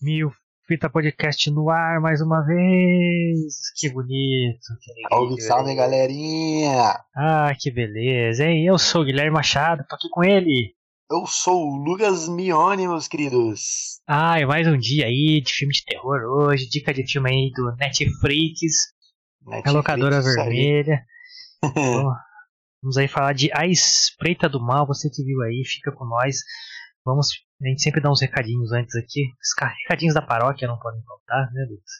Mil Fita Podcast no ar mais uma vez. Que bonito. Que salve, salve, galerinha. Ah, que beleza, hein? Eu sou o Guilherme Machado, tô aqui com ele. Eu sou o Lucas Mione, meus queridos. Ah, e mais um dia aí de filme de terror hoje. Dica de filme aí do Netflix. Netflix a locadora vermelha. Bom, vamos aí falar de A Espreita do Mal. Você que viu aí, fica com nós. Vamos, a gente sempre dá uns recadinhos antes aqui. Os recadinhos da paróquia não podem faltar, né, Lucas?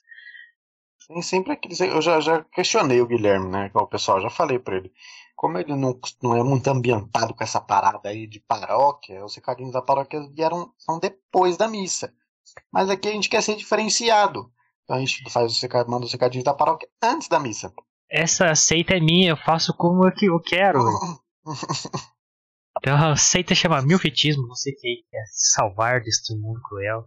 Sim, sempre aqueles. Eu já, já questionei o Guilherme, né? O pessoal, já falei pra ele. Como ele não, não é muito ambientado com essa parada aí de paróquia, os recadinhos da paróquia vieram, são depois da missa. Mas aqui a gente quer ser diferenciado. Então a gente faz os manda os recadinhos da paróquia antes da missa. Essa seita é minha, eu faço como eu quero. Então a seita chama milfitismo, você que quer salvar deste mundo cruel.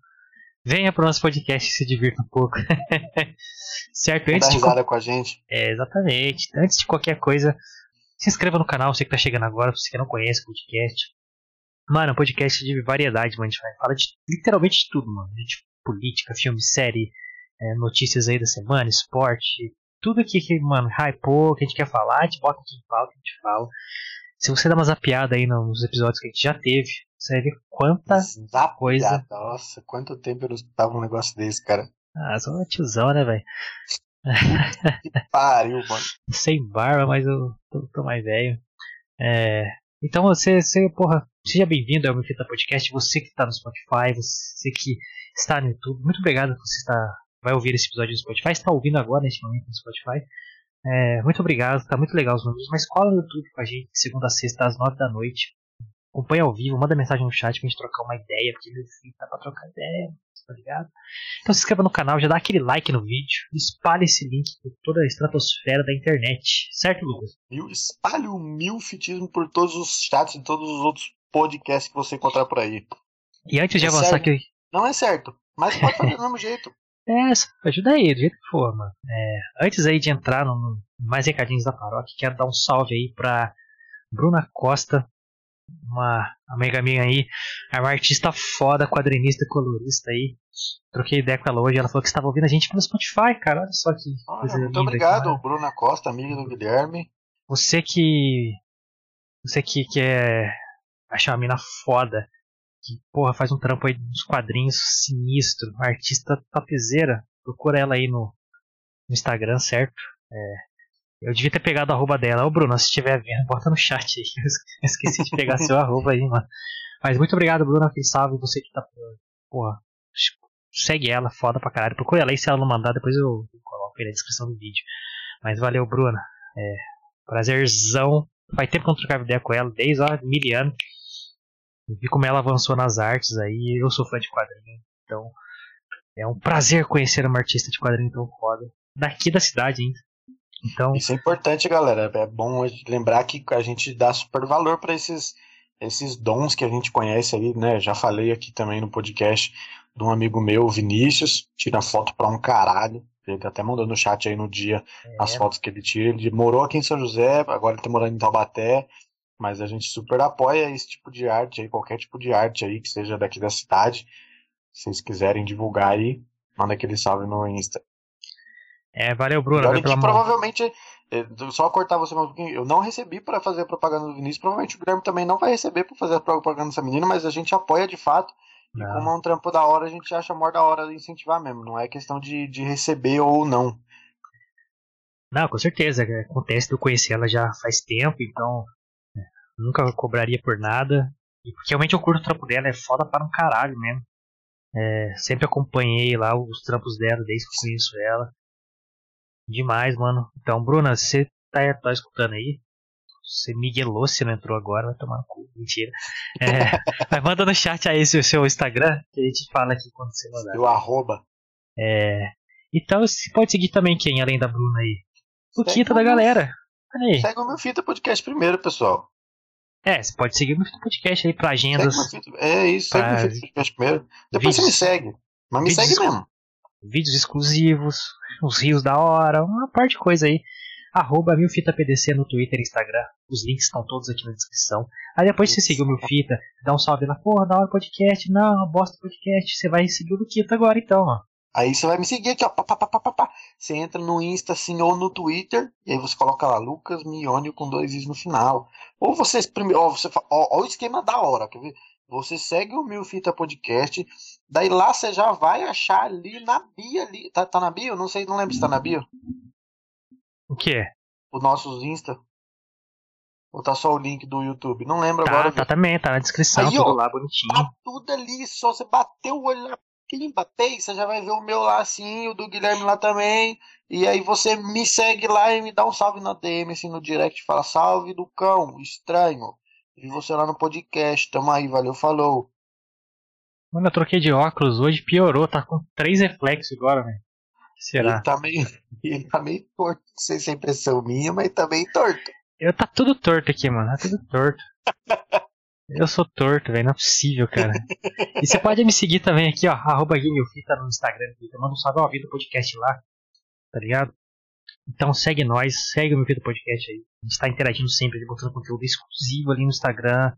Venha para o nosso podcast e se divirta um pouco. certo? Antes Dá de... com a gente. É, exatamente. Antes de qualquer coisa, se inscreva no canal, você que está chegando agora, você que não conhece o podcast. Mano, é um podcast de variedade, mano. A gente fala de literalmente de tudo, mano. De política, filme, série, é, notícias aí da semana, esporte. Tudo aqui que, mano, hypou, que a gente quer falar, a gente bota aqui em pauta, a gente fala. Se você dá uma zapiada aí nos episódios que a gente já teve, você vai ver quanta Zapiada. coisa. Nossa, quanto tempo eu não escutava um negócio desse, cara. Ah, sou uma tiozão, né, velho? Que pariu, mano. Sem barba, mas eu tô, tô mais velho. É, então você, você, porra, seja bem-vindo ao meu Fita Podcast. Você que está no Spotify, você que está no YouTube, muito obrigado por você estar, vai ouvir esse episódio no Spotify, está ouvindo agora neste momento no Spotify. É, muito obrigado, tá muito legal os números. Mas cola no YouTube com a gente, segunda a sexta, às nove da noite. Acompanha ao vivo, manda mensagem no chat pra gente trocar uma ideia, porque meu filho tá pra trocar ideia, tá ligado? Então se inscreva no canal, já dá aquele like no vídeo, espalhe esse link por toda a estratosfera da internet, certo, Lucas? Espalhe o milfitismo por todos os chats e todos os outros podcasts que você encontrar por aí. E antes de é avançar aqui. Não é certo, mas pode fazer do mesmo jeito. É, ajuda aí, do jeito que for, mano. É, antes aí de entrar no, mais recadinhos da paróquia, quero dar um salve aí pra Bruna Costa, uma amiga minha aí, é uma artista foda, quadrinista, colorista aí. Troquei ideia com ela hoje, ela falou que estava ouvindo a gente pelo Spotify, cara. Olha só que coisa Muito linda obrigado, aqui, Bruna Costa, amiga do Guilherme. Você que. Você que quer achar uma mina foda que, porra, faz um trampo aí nos quadrinhos sinistro, artista tapezeira. Procura ela aí no, no Instagram, certo? É, eu devia ter pegado a arroba dela. Ô Bruno, se estiver vendo, bota no chat aí. Eu esqueci de pegar seu arroba aí, mano. Mas muito obrigado, Bruno. Aquele salve. Você que tá. Porra, segue ela, foda pra caralho. Procura ela aí se ela não mandar, depois eu, coloco aí na descrição do vídeo. Mas valeu, Bruna. É, prazerzão. Faz tempo que eu não trocava ideia com ela, desde ó, mil anos vi como ela avançou nas artes aí. Eu sou fã de quadrinho, então é um prazer conhecer uma artista de quadrinho tão foda. Daqui da cidade ainda. Então, Isso é importante, galera. É bom lembrar que a gente dá super valor para esses, esses dons que a gente conhece aí, né? Já falei aqui também no podcast de um amigo meu, Vinícius, tira foto pra um caralho. Ele até mandou no chat aí no dia é. as fotos que ele tira. Ele morou aqui em São José, agora ele tá morando em Taubaté. Mas a gente super apoia esse tipo de arte aí, qualquer tipo de arte aí que seja daqui da cidade. Se vocês quiserem divulgar aí, manda aquele salve no Insta. É, valeu, Bruno. Olha que provavelmente, é, só cortar você mais um pouquinho, eu não recebi para fazer a propaganda do Vinícius, provavelmente o Guilherme também não vai receber para fazer a propaganda dessa menina, mas a gente apoia de fato. E como é um trampo da hora, a gente acha maior da hora de incentivar mesmo. Não é questão de, de receber ou não. Não, com certeza. Acontece de eu conhecer ela já faz tempo, então Nunca cobraria por nada. E porque realmente eu curto o trampo dela, é foda para um caralho mesmo. É, sempre acompanhei lá os trampos dela desde que conheço ela. Demais, mano. Então, Bruna, você tá, tá escutando aí? Você miguelou se não entrou agora, vai tomar no cu. Mentira. É, mas manda no chat aí seu, seu Instagram, que a gente fala aqui quando você mandar. O arroba. É. Então você pode seguir também quem, além da Bruna aí? O Quinta da galera. Aí. Segue o meu Fita Podcast primeiro, pessoal. É, você pode seguir o meu Podcast aí pra agendas. É isso, segue o meu Podcast primeiro. Depois vídeos, você me segue. Mas me segue mesmo. Vídeos exclusivos, os rios da hora, uma parte de coisa aí. arroba milfitapdc no Twitter e Instagram. Os links estão todos aqui na descrição. Aí depois você seguir o Milfita, dá um salve lá, porra, da hora podcast, não, bosta podcast, você vai seguir o Luquita agora então, ó. Aí você vai me seguir aqui, ó. Pá, pá, pá, pá, pá. Você entra no Insta, assim, ou no Twitter, e aí você coloca lá Lucas Mione com dois is no final. Ou você primeiro, ó, você ó, ó, o esquema da hora, quer ver? Você segue o Mil Fita Podcast, daí lá você já vai achar ali na bio ali. Tá, tá na bio? Não sei, não lembro se tá na bio. O que? O nossos Insta. Ou tá só o link do YouTube? Não lembro tá, agora. Tá também, tá na descrição, Aí, tudo ó, lá bonitinho. Tá tudo ali, só você bater o olho lá, pimba, pei, você já vai ver o meu lá assim, o do Guilherme lá também. E aí você me segue lá e me dá um salve na DM, assim, no direct, fala salve do cão, estranho. Vi você lá no podcast, tamo aí, valeu, falou. Mano, eu troquei de óculos hoje, piorou, tá com três reflexos agora, velho. Será? Ele tá meio, ele tá meio torto, não sei se é impressão minha, mas tá meio torto. Eu tá tudo torto aqui, mano. Tá tudo torto. Eu sou torto, velho. Não é possível, cara. E você pode me seguir também aqui, ó. Arroba GameFita no Instagram. Manda um salve ao Vida Podcast lá. Tá ligado? Então segue nós, segue o meu Vida Podcast aí. A gente tá interagindo sempre, botando conteúdo exclusivo ali no Instagram,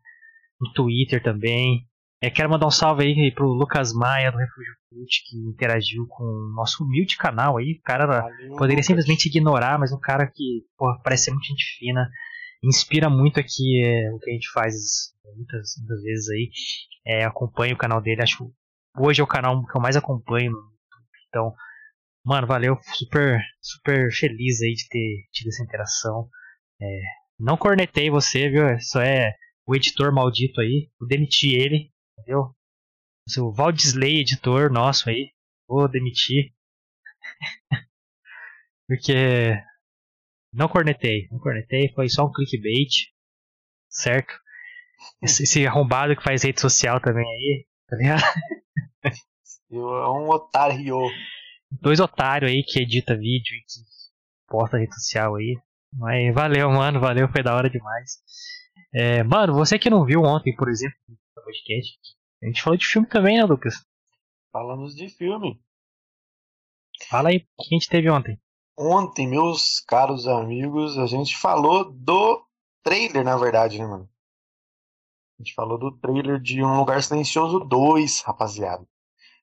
no Twitter também. É, quero mandar um salve aí pro Lucas Maia do Refúgio Cult, que interagiu com o nosso humilde canal aí. O cara Valeu, poderia Lucas. simplesmente ignorar, mas um cara que porra, parece ser muito gente fina, inspira muito aqui é, o que a gente faz muitas, muitas vezes aí. É, acompanho o canal dele, acho hoje é o canal que eu mais acompanho. Então, mano, valeu, super, super feliz aí de ter tido essa interação. É, não cornetei você, viu? Só é o editor maldito aí, eu demiti ele, entendeu? O seu Valdisley, editor nosso aí, vou demitir. Porque não cornetei, não cornetei, foi só um clickbait, certo? Esse, esse arrombado que faz rede social também aí, tá ligado? É um otário. Dois otários aí que edita vídeo e que posta rede social aí. Mas valeu, mano, valeu, foi da hora demais. É, mano, você que não viu ontem, por exemplo, no podcast, a gente falou de filme também, né, Lucas? Falamos de filme. Fala aí o que a gente teve ontem. Ontem, meus caros amigos, a gente falou do trailer, na verdade, né, mano? A gente falou do trailer de Um Lugar Silencioso 2, rapaziada.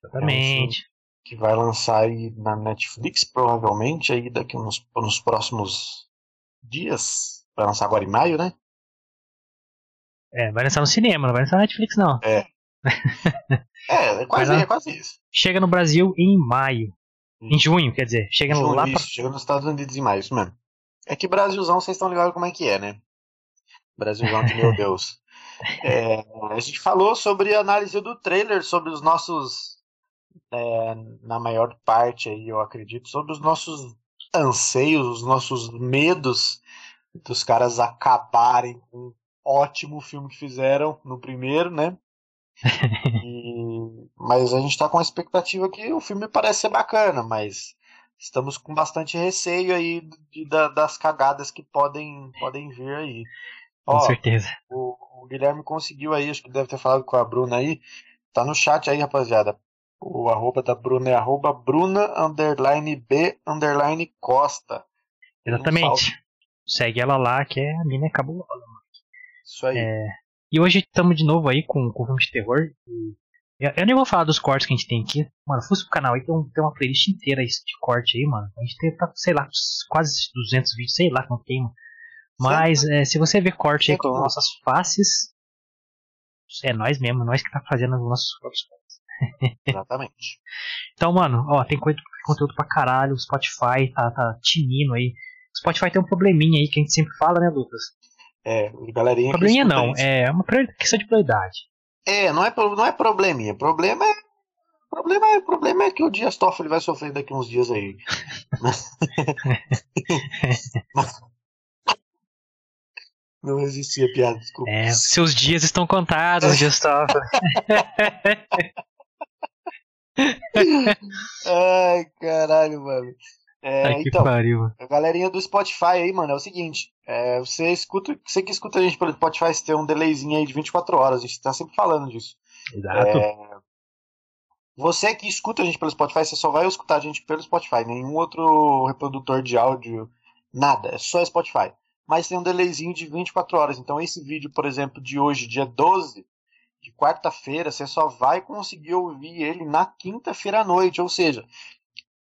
Exatamente. Que vai lançar aí na Netflix, provavelmente, aí daqui nos, nos próximos dias. Vai lançar agora em maio, né? É, vai lançar no cinema, não vai lançar na Netflix, não. É, é quase, Vai lá. é quase isso. Chega no Brasil em maio. Em junho, quer dizer. Chega Junho, lá pra. isso, chega nos Estados Unidos em maio, isso mesmo. É que Brasilzão, vocês estão ligados como é que é, né? Brasilzão que, meu Deus. É, a gente falou sobre a análise do trailer, sobre os nossos, é, na maior parte aí, eu acredito, sobre os nossos anseios, os nossos medos dos caras acabarem com um ótimo filme que fizeram no primeiro, né? E- mas a gente tá com a expectativa que o filme parece ser bacana, mas estamos com bastante receio aí de- da- das cagadas que podem, podem vir aí. Com Ó, certeza. o, o Guilherme conseguiu aí, acho que deve ter falado com a Bruna aí. Tá no chat aí, rapaziada. O arroba da Bruna é arroba Bruna underline B underline Costa. Um. Exatamente. Segue ela lá, que é a mina é cabulosa. Isso aí. É, E hoje estamos de novo aí com, com filme de terror. E eu, eu nem vou falar dos cortes que a gente tem aqui. Mano, fosse pro canal aí, tem, um- tem uma playlist inteira de corte aí, mano. A gente tem, tá, sei lá, quase 200 vídeos, sei lá quanto tem, mano. Mas é, se você ver corte aí com as nossas faces, é nós mesmo, nós que tá fazendo os nossos próprios cortes. Exatamente. Então, mano, ó, tem conteúdo pra caralho. O Spotify tá, tá tinindo aí. O Spotify tem um probleminha aí que a gente sempre fala, né, Lucas? É, galerinha. Probleminha não, é uma questão de prioridade. É, não é, não é probleminha. Problema é. Problema é, problema é que o Dias Toffoli vai sofrer daqui uns dias aí. Não existia piada, desculpa. É, seus dias estão contados, Gustavo. Ai, caralho, mano. É, Ai, então, pariu. a galerinha do Spotify aí, mano, é o seguinte. é, você escuta, você que escuta a gente pelo Spotify, você tem um delayzinho aí de 24 horas. A gente tá sempre falando disso. Exato. É, Você que escuta a gente pelo Spotify, você só vai escutar a gente pelo Spotify. Nenhum outro reprodutor de áudio Nada, é só Spotify. Mas tem um delayzinho de 24 horas. Então esse vídeo, por exemplo, de hoje, dia 12, de quarta-feira, você só vai conseguir ouvir ele na quinta-feira à noite. Ou seja,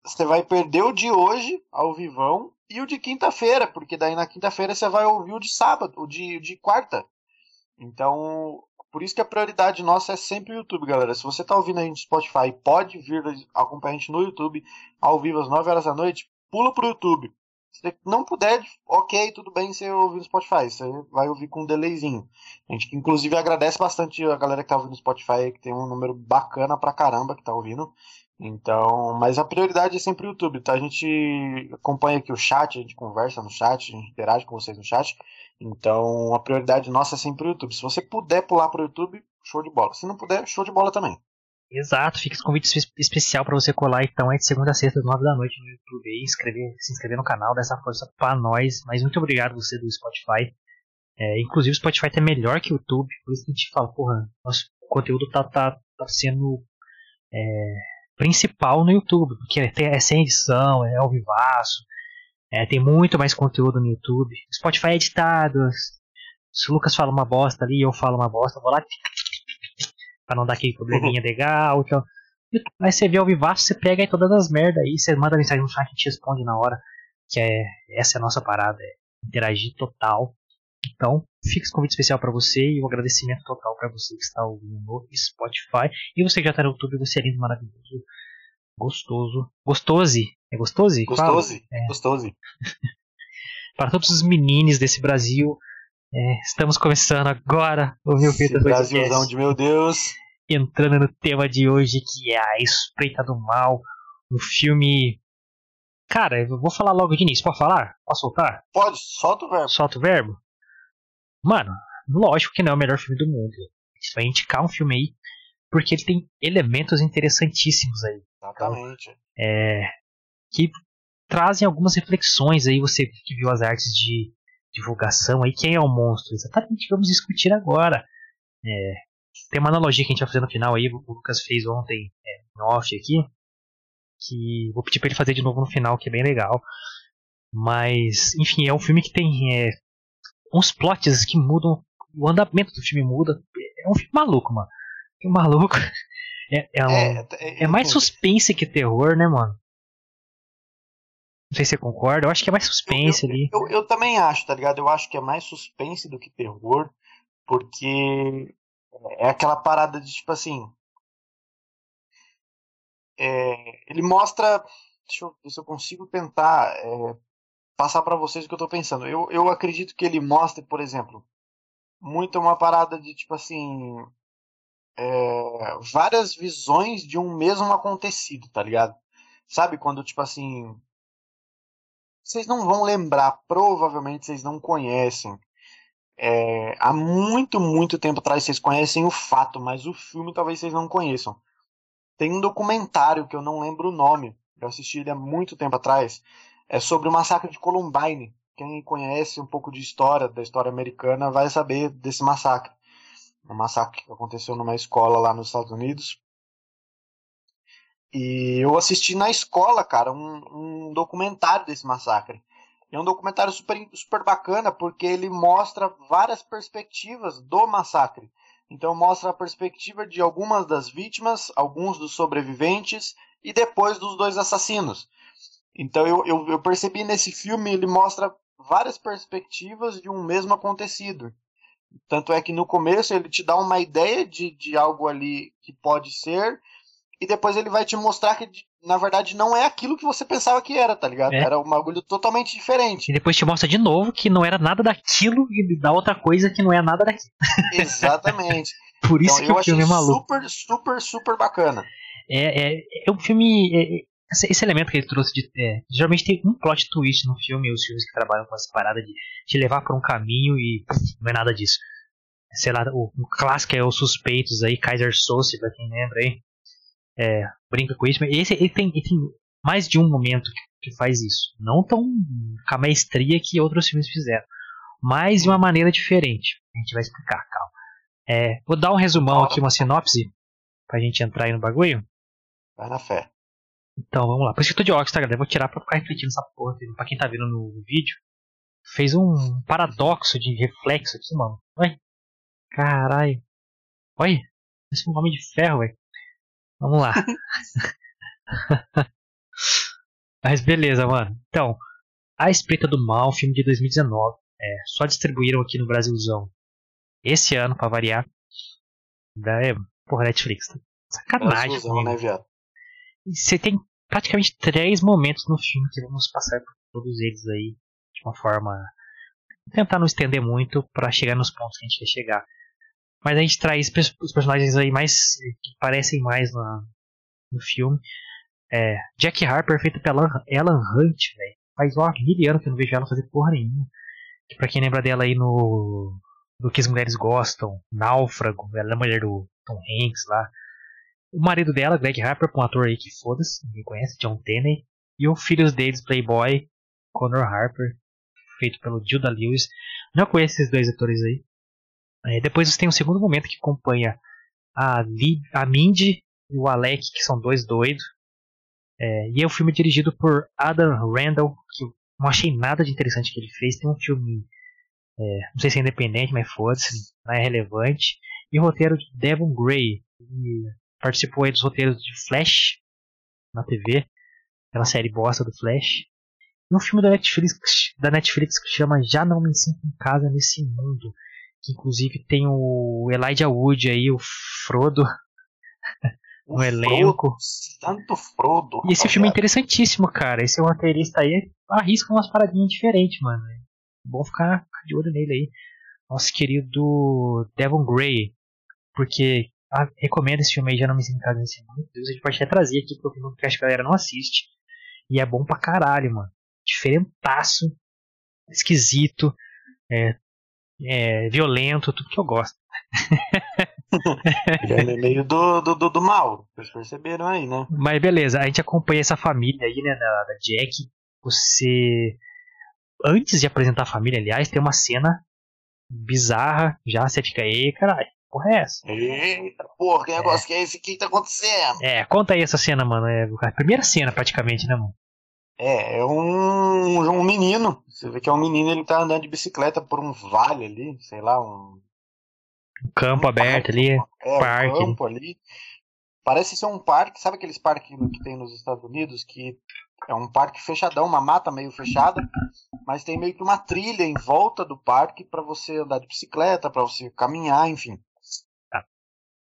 você vai perder o de hoje, ao vivão, e o de quinta-feira, porque daí na quinta-feira você vai ouvir o de sábado, o de, de quarta. Então, por isso que a prioridade nossa é sempre o YouTube, galera. Se você está ouvindo a gente no Spotify, pode vir acompanhar a gente no YouTube, ao vivo às 9 horas da noite, pula pro YouTube. Se não puder, ok, tudo bem você ouvir no Spotify. Você vai ouvir com um delayzinho. A gente, inclusive, agradece bastante a galera que tá ouvindo no Spotify, que tem um número bacana pra caramba que tá ouvindo. Então, mas a prioridade é sempre o YouTube, tá? A gente acompanha aqui o chat, a gente conversa no chat, a gente interage com vocês no chat. Então, a prioridade nossa é sempre o YouTube. Se você puder pular para o YouTube, show de bola. Se não puder, show de bola também. Exato, fica esse convite especial para você colar então é de segunda a sexta, às nove da noite no YouTube e inscrever, se inscrever no canal, dessa força para nós. Mas muito obrigado você do Spotify. É, inclusive o Spotify tá melhor que o YouTube, por isso que a gente fala, porra, nosso conteúdo tá, tá, tá sendo é, principal no YouTube, porque é sem edição, é ao vivaço, é, tem muito mais conteúdo no YouTube. Spotify é editado. Se o Lucas fala uma bosta ali, eu falo uma bosta, vou lá para não dar aquele probleminha legal. Então, aí você vê ao vivaço, você pega aí todas as merdas aí, você manda mensagem no chat, a gente responde na hora. Que é essa é a nossa parada, é interagir total. Então, fica esse convite especial para você e um agradecimento total para você que está ouvindo no Spotify. E você que já está no YouTube, você é lindo, maravilhoso, gostoso. Gostose. É gostoso? Gostoso. É. Gostoso. para todos os meninos desse Brasil, é, estamos começando agora o meu Esse Brasilzão de meu Deus. Entrando no tema de hoje, que é a Espreita do Mal. Um filme Cara, eu vou falar logo de início. Pode falar? Posso soltar? Pode, solta o verbo. Solta o verbo? Mano, lógico que não é o melhor filme do mundo. A gente vai indicar um filme aí porque ele tem elementos interessantíssimos aí. Exatamente. Então, é, que trazem algumas reflexões aí, você que viu as artes de divulgação aí, quem é o monstro? Exatamente, vamos discutir agora. É, tem uma analogia que a gente vai fazer no final aí, o Lucas fez ontem é, em off aqui, que vou pedir para ele fazer de novo no final, que é bem legal. Mas, enfim, é um filme que tem é, uns plots que mudam, o andamento do filme muda. É um filme maluco, mano. Um maluco. É, é, um, é, é, é mais suspense que terror, né, mano? Não sei se você concorda, eu acho que é mais suspense eu, eu, ali. Eu, eu, também acho, tá ligado? Eu acho que é mais suspense do que terror, porque é aquela parada de tipo assim. É, ele mostra. Deixa eu ver se eu consigo tentar é, passar para vocês o que eu tô pensando. Eu, eu acredito que ele mostre, por exemplo, muito uma parada de tipo assim. É, várias visões de um mesmo acontecido, tá ligado? Sabe quando, tipo assim, vocês não vão lembrar, provavelmente vocês não conhecem. É, há muito, muito tempo atrás vocês conhecem o fato, mas o filme talvez vocês não conheçam. Tem um documentário que eu não lembro o nome, eu assisti ele há muito tempo atrás, é sobre o massacre de Columbine. Quem conhece um pouco de história, da história americana, vai saber desse massacre. Um massacre que aconteceu numa escola lá nos Estados Unidos. E eu assisti na escola, cara, um, um documentário desse massacre. É um documentário super, super bacana porque ele mostra várias perspectivas do massacre. Então mostra a perspectiva de algumas das vítimas, alguns dos sobreviventes e depois dos dois assassinos. Então eu, eu, eu percebi nesse filme ele mostra várias perspectivas de um mesmo acontecido. Tanto é que no começo ele te dá uma ideia de, de algo ali que pode ser, e depois ele vai te mostrar que na verdade não é aquilo que você pensava que era, tá ligado? É. Era um bagulho totalmente diferente. E depois te mostra de novo que não era nada daquilo e dá outra coisa que não é nada daquilo. Exatamente. Por isso então, que o filme é maluco. Super, super, super bacana. É, é, é um filme. Esse, elemento que ele trouxe de. É, geralmente tem um plot twist no filme, os filmes que trabalham com essa parada de te levar por um caminho e não é nada disso. Sei lá, o, o clássico é os suspeitos aí, Kaiser Soze, pra quem lembra aí é, brinca com isso, mas esse ele tem, ele tem mais de um momento que, que, faz isso. Não tão com a maestria que outros filmes fizeram, mas de uma maneira diferente. A gente vai explicar, calma. É, vou dar um resumão aqui, uma sinopse, pra gente entrar aí no bagulho. Vai na fé. Então vamos lá. Por isso que eu tô de óculos, tá, galera? Eu vou tirar pra ficar refletindo essa porra. Pra quem tá vendo no vídeo. Fez um paradoxo de reflexo aqui, mano. Olha. Caralho. Olha. Parece um homem de ferro, velho. Vamos lá. Mas beleza, mano. Então, A Espreita do Mal, filme de 2019. É, só distribuíram aqui no Brasilzão esse ano, pra variar. Da, é, porra, Netflix. Tá sacanagem. Brasilzão, né, viado? Você tem praticamente três momentos no filme que vamos passar por todos eles aí de uma forma. Tentar não estender muito para chegar nos pontos que a gente quer chegar. Mas a gente traz os personagens aí mais. que parecem mais na, no filme. É, Jack Harper, feito pela Ellen Hunt. Faz ó, mil anos que eu não vejo ela fazer porra nenhuma. Que pra quem lembra dela aí no. do que as mulheres gostam, Náufrago, ela é a mulher do Tom Hanks lá. O marido dela, Greg Harper, um ator aí que foda-se, ninguém conhece, John Tenney. E o filho deles, Playboy, Connor Harper, feito pelo Judah Lewis. Não conheço esses dois atores aí. É, depois você tem um segundo momento que acompanha a, Lee, a Mindy e o Alec, que são dois doidos. É, e é um filme dirigido por Adam Randall, que não achei nada de interessante que ele fez. Tem um filme, é, não sei se é independente, mas foda-se, não é relevante. E o roteiro de Devon Gray, que participou aí dos roteiros de Flash na TV, aquela série bosta do Flash. E um filme da Netflix, da Netflix que chama Já Não Me Sinto em Casa Nesse Mundo. Que inclusive tem o Elijah Wood aí, o Frodo, no elenco. Tanto Frodo. E esse filme é interessantíssimo, cara. Esse roteirista aí arrisca umas paradinhas diferentes, mano. É bom ficar de olho nele aí. Nosso querido Devon Gray. Porque ah, recomendo esse filme aí, já não me sinto em casa nesse mundo. A gente pode até trazer aqui pro filme que acho que a galera não assiste. E é bom pra caralho, mano. Diferentaço. Esquisito. É, é, violento, tudo que eu gosto. Ele é meio do, do, do, do mal, vocês perceberam aí, né? Mas beleza, a gente acompanha essa família aí, né, da, da Jack. Você. Antes de apresentar a família, aliás, tem uma cena bizarra. Já você fica aí, caralho. Porra, é essa? Eita, porra, que negócio é. que é esse? O que tá acontecendo? É, conta aí essa cena, mano. É a primeira cena, praticamente, né, mano? É, é um, um menino. Você vê que é um menino, ele tá andando de bicicleta por um vale ali, sei lá, um. Um campo um aberto parque, ali. É, parque. um campo ali. Parece ser um parque, sabe aqueles parques que tem nos Estados Unidos que é um parque fechadão, uma mata meio fechada, mas tem meio que uma trilha em volta do parque para você andar de bicicleta, para você caminhar, enfim.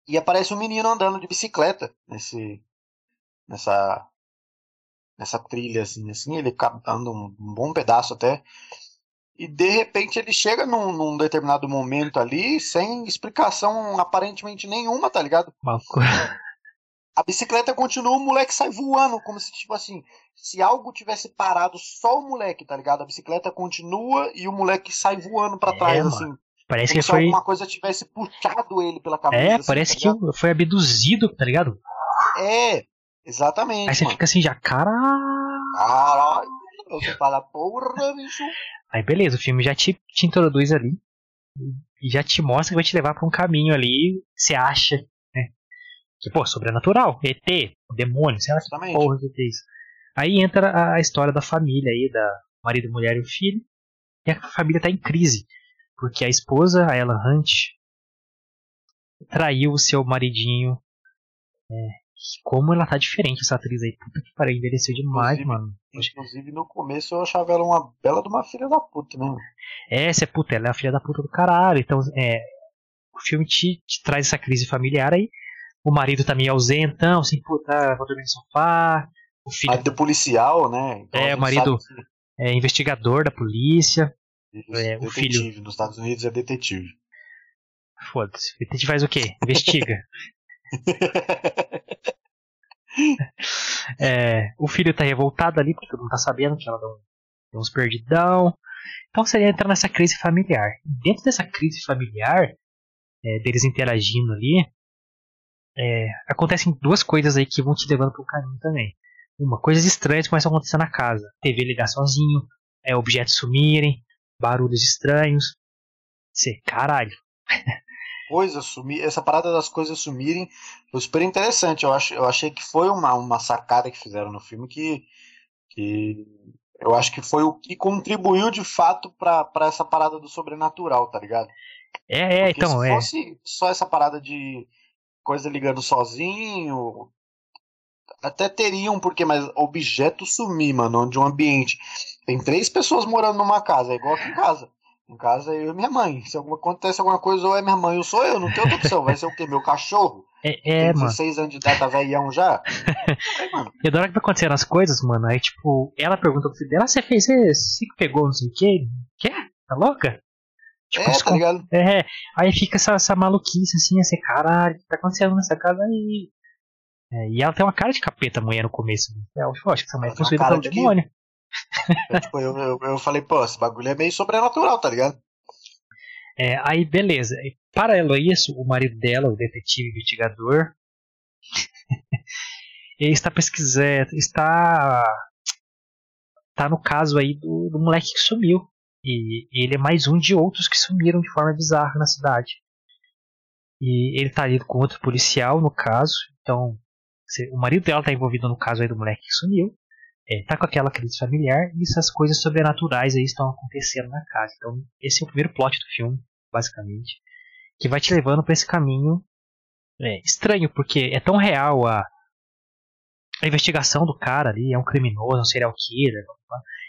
E aparece um menino andando de bicicleta nesse nessa nessa trilha assim, assim, ele anda um, um bom pedaço até. E de repente ele chega num, num, determinado momento ali, sem explicação aparentemente nenhuma, tá ligado? A bicicleta continua, o moleque sai voando, como se, tipo assim, se algo tivesse parado só o moleque, tá ligado? A bicicleta continua e o moleque sai voando para trás, é, assim. Parece como que foi. alguma coisa tivesse puxado ele pela cabeça. É, assim, parece tá que foi abduzido, tá ligado? É, exatamente. Aí você mano. fica assim já, caralho. Caralho, você fala, porra, bicho. Aí beleza, o filme já te, te introduz ali. E já te mostra que vai te levar pra um caminho ali. Você acha, né? Que, pô, sobrenatural, ET, demônio, você acha Exatamente. porra que é isso. Aí entra a, a história da família aí, da marido, mulher e o filho. E a família tá em crise. Porque a esposa, a Ella Hunt, traiu o seu maridinho. É, como ela tá diferente, essa atriz aí. Puta que pariu, envelheceu demais, Inclusive- mano. Inclusive, no começo eu achava ela uma bela de uma filha da puta, né? Essa é puta, ela é a filha da puta do caralho. Então, é, o filme te, te traz essa crise familiar aí. O marido tá meio ausentão, assim, puta, vou dormir no sofá. O filho Marido policial, né? Então, É, o marido- sabe é investigador da polícia. Que é, o detetive, nos Estados Unidos é detetive. Foda-se. Gente faz o quê? Investiga. É, o filho tá revoltado ali, porque todo mundo tá sabendo que ela deu, deu uns perdidão. Então você entra nessa crise familiar. Dentro dessa crise familiar, é, deles interagindo ali, é, acontecem duas coisas aí que vão te levando pro caminho também. Uma, coisas estranhas começam a acontecer na casa. TV ligar sozinho, é, objetos sumirem, barulhos estranhos. Você, caralho. coisas sumir, essa parada das coisas sumirem foi super interessante. Eu, ach, eu achei que foi uma, uma sacada que fizeram no filme que, que eu acho que foi o que contribuiu de fato para essa parada do sobrenatural, tá ligado? É, é, Porque então, se é. fosse só essa parada de coisa ligando sozinho, até teriam, porque, mas objeto sumir, mano, onde um ambiente. Tem três pessoas morando numa casa, é igual aqui em casa. Em casa eu e minha mãe. Se alguma, acontece alguma coisa, ou é minha mãe ou sou eu, não tem outra opção. Vai ser o quê? Meu cachorro? É, Tem é mano. 16 anos de idade, tá velhão já? É, mano. E adoro que vai acontecendo as coisas, mano. Aí, tipo, ela pergunta pro filho dela: "Ah, você fez, você, pegou não sei o quê? Quê? Tá louca? Tipo, É, tá ligado? É, aí fica essa, essa maluquice assim, assim, caralho, o que tá acontecendo nessa casa aí? É, e ela tem uma cara de capeta mulher no começo. né? Eu acho, eu acho que essa mulher tem uma possuída pelo de que- demônio. É, tipo, eu, eu, eu falei, pô, esse bagulho é meio sobrenatural, tá ligado? É, aí, beleza. E, paralelo a isso, o marido dela, o detetive investigador, ele está pesquisando, está tá no caso aí do, do moleque que sumiu. E ele é mais um de outros que sumiram de forma bizarra na cidade. E ele tá ali com outro policial, no caso. Então, o marido dela tá envolvido no caso aí do moleque que sumiu. É, tá com aquela crise familiar e essas coisas sobrenaturais aí estão acontecendo na casa. Então, esse é o primeiro plot do filme, basicamente, que vai te levando para esse caminho é, estranho, porque é tão real a, a investigação do cara ali, é um criminoso, um serial killer.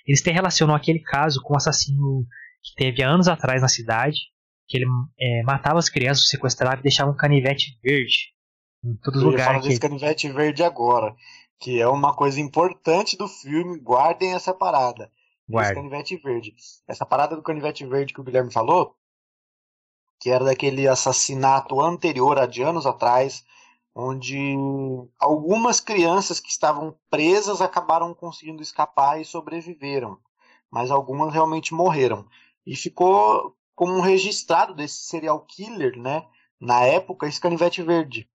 Eles te relacionam aquele caso com um assassino que teve há anos atrás na cidade, que ele é, matava as crianças, sequestrava e deixava um canivete verde em Eu ia falar lugares. desse que- canivete verde agora, que é uma coisa importante do filme, guardem essa parada. Esse Guarda. canivete verde. Essa parada do canivete verde que o Guilherme falou, que era daquele assassinato anterior, há de anos atrás, onde algumas crianças que estavam presas acabaram conseguindo escapar e sobreviveram, mas algumas realmente morreram. E ficou como um registrado desse serial killer, né? Na época, esse canivete verde.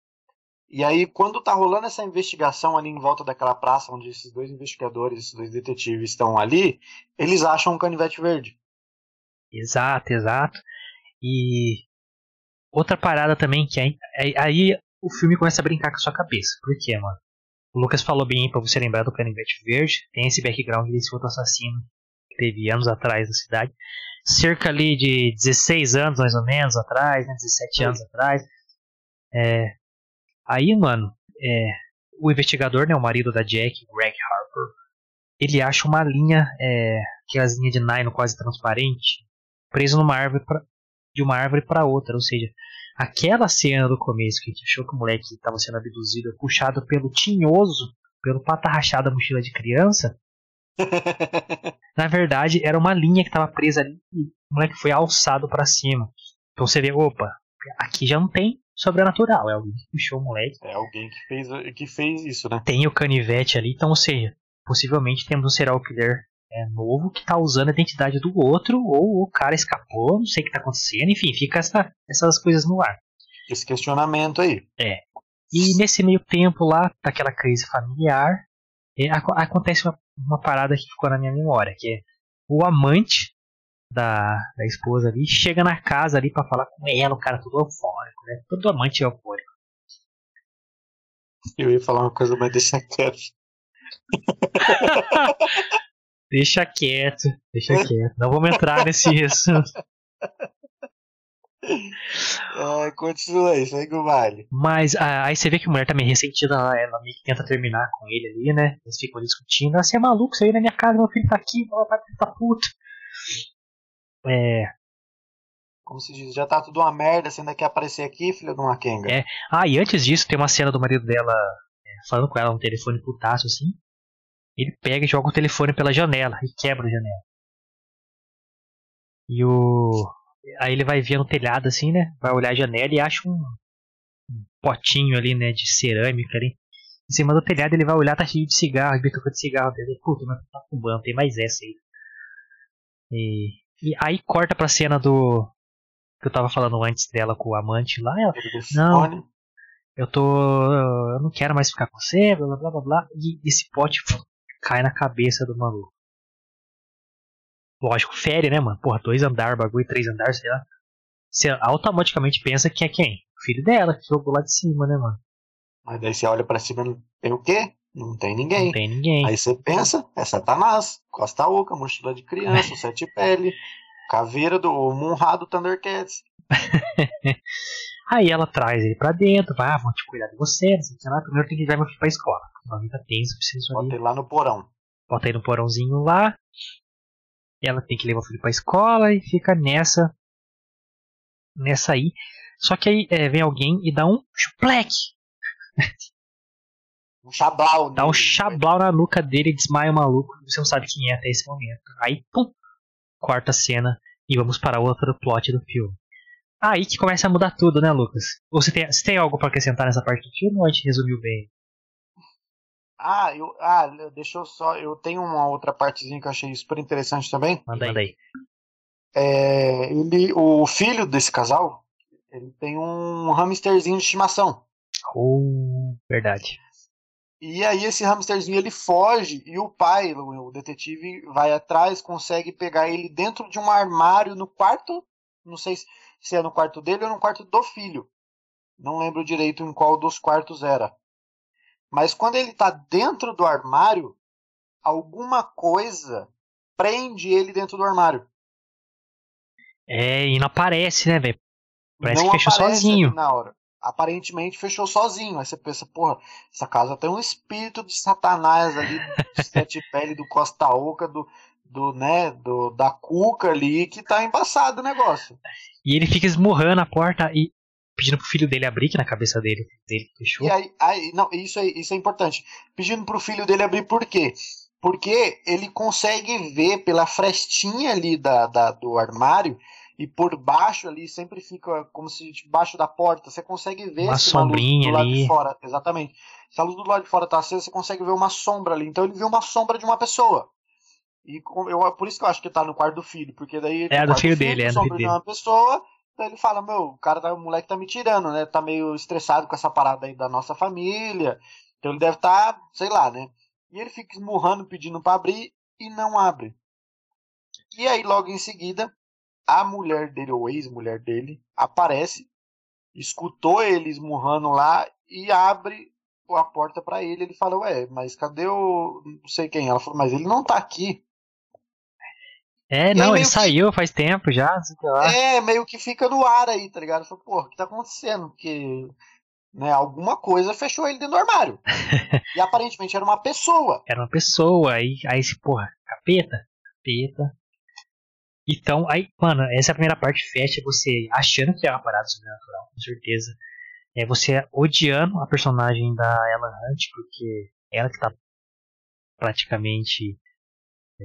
E aí, quando tá rolando essa investigação ali em volta daquela praça, onde esses dois investigadores, esses dois detetives estão ali, eles acham um canivete verde. Exato, exato. E outra parada também que aí, aí- o filme começa a brincar com a sua cabeça. Por quê, mano? O Lucas falou bem pra você lembrar do Canivete Verde. Tem esse background desse outro assassino que teve anos atrás na cidade. Cerca ali de 16 anos, mais ou menos, atrás, né? 17 Sim. anos atrás. É, aí, mano, é, o investigador, né? O marido da Jack, Greg Harper, ele acha uma linha, é, aquelas linhas de nylon quase transparente, preso numa árvore pra, de uma árvore para outra, ou seja, aquela cena do começo que a gente achou que o moleque estava sendo abduzido, puxado pelo tinhoso, pelo pata rachado da mochila de criança, na verdade era uma linha que estava presa ali e o moleque foi alçado para cima. Então você vê, opa, aqui já não tem sobrenatural, é alguém que puxou o moleque, É alguém que fez, que fez isso, né? tem o canivete ali, então ou seja, possivelmente temos um serial killer é, novo que tá usando a identidade do outro, ou o cara escapou, não sei o que tá acontecendo, enfim, fica essa, essas coisas no ar. Esse questionamento aí. E nesse meio tempo lá, daquela crise familiar, é, aco- acontece uma, uma parada que ficou na minha memória, que é o amante da, da esposa ali chega na casa ali pra falar com ela, o cara todo eufórico, né? Todo amante eufórico. Eu ia falar uma coisa, mas deixa quieto. Deixa quieto, deixa quieto. Não vamos entrar nesse assunto. É, continua aí, segue o baile. Mas ah, aí você vê que a mulher tá meio ressentida, ela, ela meio que tenta terminar com ele ali, né? Eles ficam discutindo. Ah, você é maluco, você veio na minha casa, meu filho tá aqui, meu pai tá puto. É. Como se diz, já tá tudo uma merda, você ainda quer aparecer aqui, filho de uma Kenga? É. Ah, e antes disso, tem uma cena do marido dela é, falando com ela no telefone putaço assim. Ele pega e joga o telefone pela janela e quebra a janela. E o. Aí ele vai ver no telhado assim, né? Vai olhar a janela e acha um, um potinho ali, né? De cerâmica ali. Em cima do telhado ele vai olhar, tá cheio de cigarro, de bituca de cigarro. Puta, mas tá fumando, tem mais essa aí. E, e aí corta pra cena do. Que eu tava falando antes dela com o amante lá. Ela, Não. Eu tô. Eu não quero mais ficar com você, blá blá blá blá. E esse pote cai na cabeça do maluco. Lógico, fere, né, mano? Porra, dois andar, bagulho, três andar, sei lá. você automaticamente pensa que é quem? O filho dela, que jogou lá de cima, né, mano? Mas daí você olha pra cima não tem o quê? Não tem ninguém. Não tem ninguém. Aí você pensa, é Satanás, Costa Oca, mochila de criança, sete pele, caveira do Munra do Thundercats. Aí ela traz ele pra dentro, vai, ah, vou te cuidar de você, não sei o que lá. Primeiro tem que levar meu filho pra escola. Uma vida tensa, preciso Bota ali. ele lá no porão. Bota ele no porãozinho lá. Ela tem que levar o filho pra escola e fica nessa. Nessa aí. Só que aí é, vem alguém e dá um chupleque. Um chablau. Dá um nele. chablau na nuca dele e desmaia o maluco. Você não sabe quem é até esse momento. Aí, pum, corta a cena e vamos para outro plot do filme. Aí que começa a mudar tudo, né, Lucas? Você tem, você tem algo para acrescentar nessa parte do filme ou a gente resumiu bem? Ah, eu, ah, deixa eu só. Eu tenho uma outra partezinha que eu achei super interessante também. Manda aí. Manda aí. É, ele, o filho desse casal, ele tem um hamsterzinho de estimação. Oh, verdade. E aí esse hamsterzinho ele foge e o pai, o, detetive, vai atrás, consegue pegar ele dentro de um armário no quarto, não sei se, é no quarto dele ou no quarto do filho. Não lembro direito em qual dos quartos era. Mas quando ele está dentro do armário, alguma coisa prende ele dentro do armário. É, e não aparece, né, velho? Parece não que fechou sozinho. Na hora. Aparentemente fechou sozinho. Aí você pensa, porra, essa casa tem um espírito de Satanás ali, do sete pele, do Costa Oca, do, do, né, do, da Cuca ali, que tá embaçado o negócio. E ele fica esmurrando a porta e pedindo pro filho dele abrir, que na cabeça dele, dele fechou. E aí, aí não, isso é, isso é importante. Pedindo pro filho dele abrir por quê? Porque ele consegue ver pela frestinha ali da, da, do armário e por baixo ali sempre fica como se debaixo da porta, você consegue ver Uma se a luz sombrinha do lado ali. de fora, exatamente. Se a luz do lado de fora tá acesa, você consegue ver uma sombra ali. Então ele viu uma sombra de uma pessoa. E eu, por isso que eu acho que tá no quarto do filho, porque daí É, do quarto filho dele, é, do sombra filho de uma pessoa, então ele fala, meu, o cara tá, o moleque tá me tirando, né? Tá meio estressado com essa parada aí da nossa família. Então ele deve estar, sei lá, né? E ele fica esmurrando, pedindo pra abrir e não abre. E aí, logo em seguida, a mulher dele, ou ex-mulher dele, aparece, escutou ele esmurrando lá e abre a porta pra ele. Ele fala, ué, mas cadê o. não sei quem? Ela falou, mas ele não tá aqui. É, aí não, ele que- saiu faz tempo já, sei lá. É, meio que fica no ar aí, tá ligado? Falei, pô, o que tá acontecendo? Porque. Né, alguma coisa fechou ele dentro do armário. e aparentemente era uma pessoa. Era uma pessoa, aí, aí esse, porra, capeta, capeta. Então, aí, mano, essa é a primeira parte fecha você achando que é uma parada sobrenatural, com certeza. É você odiando a personagem da Ella Hunt, porque ela que tá praticamente. é,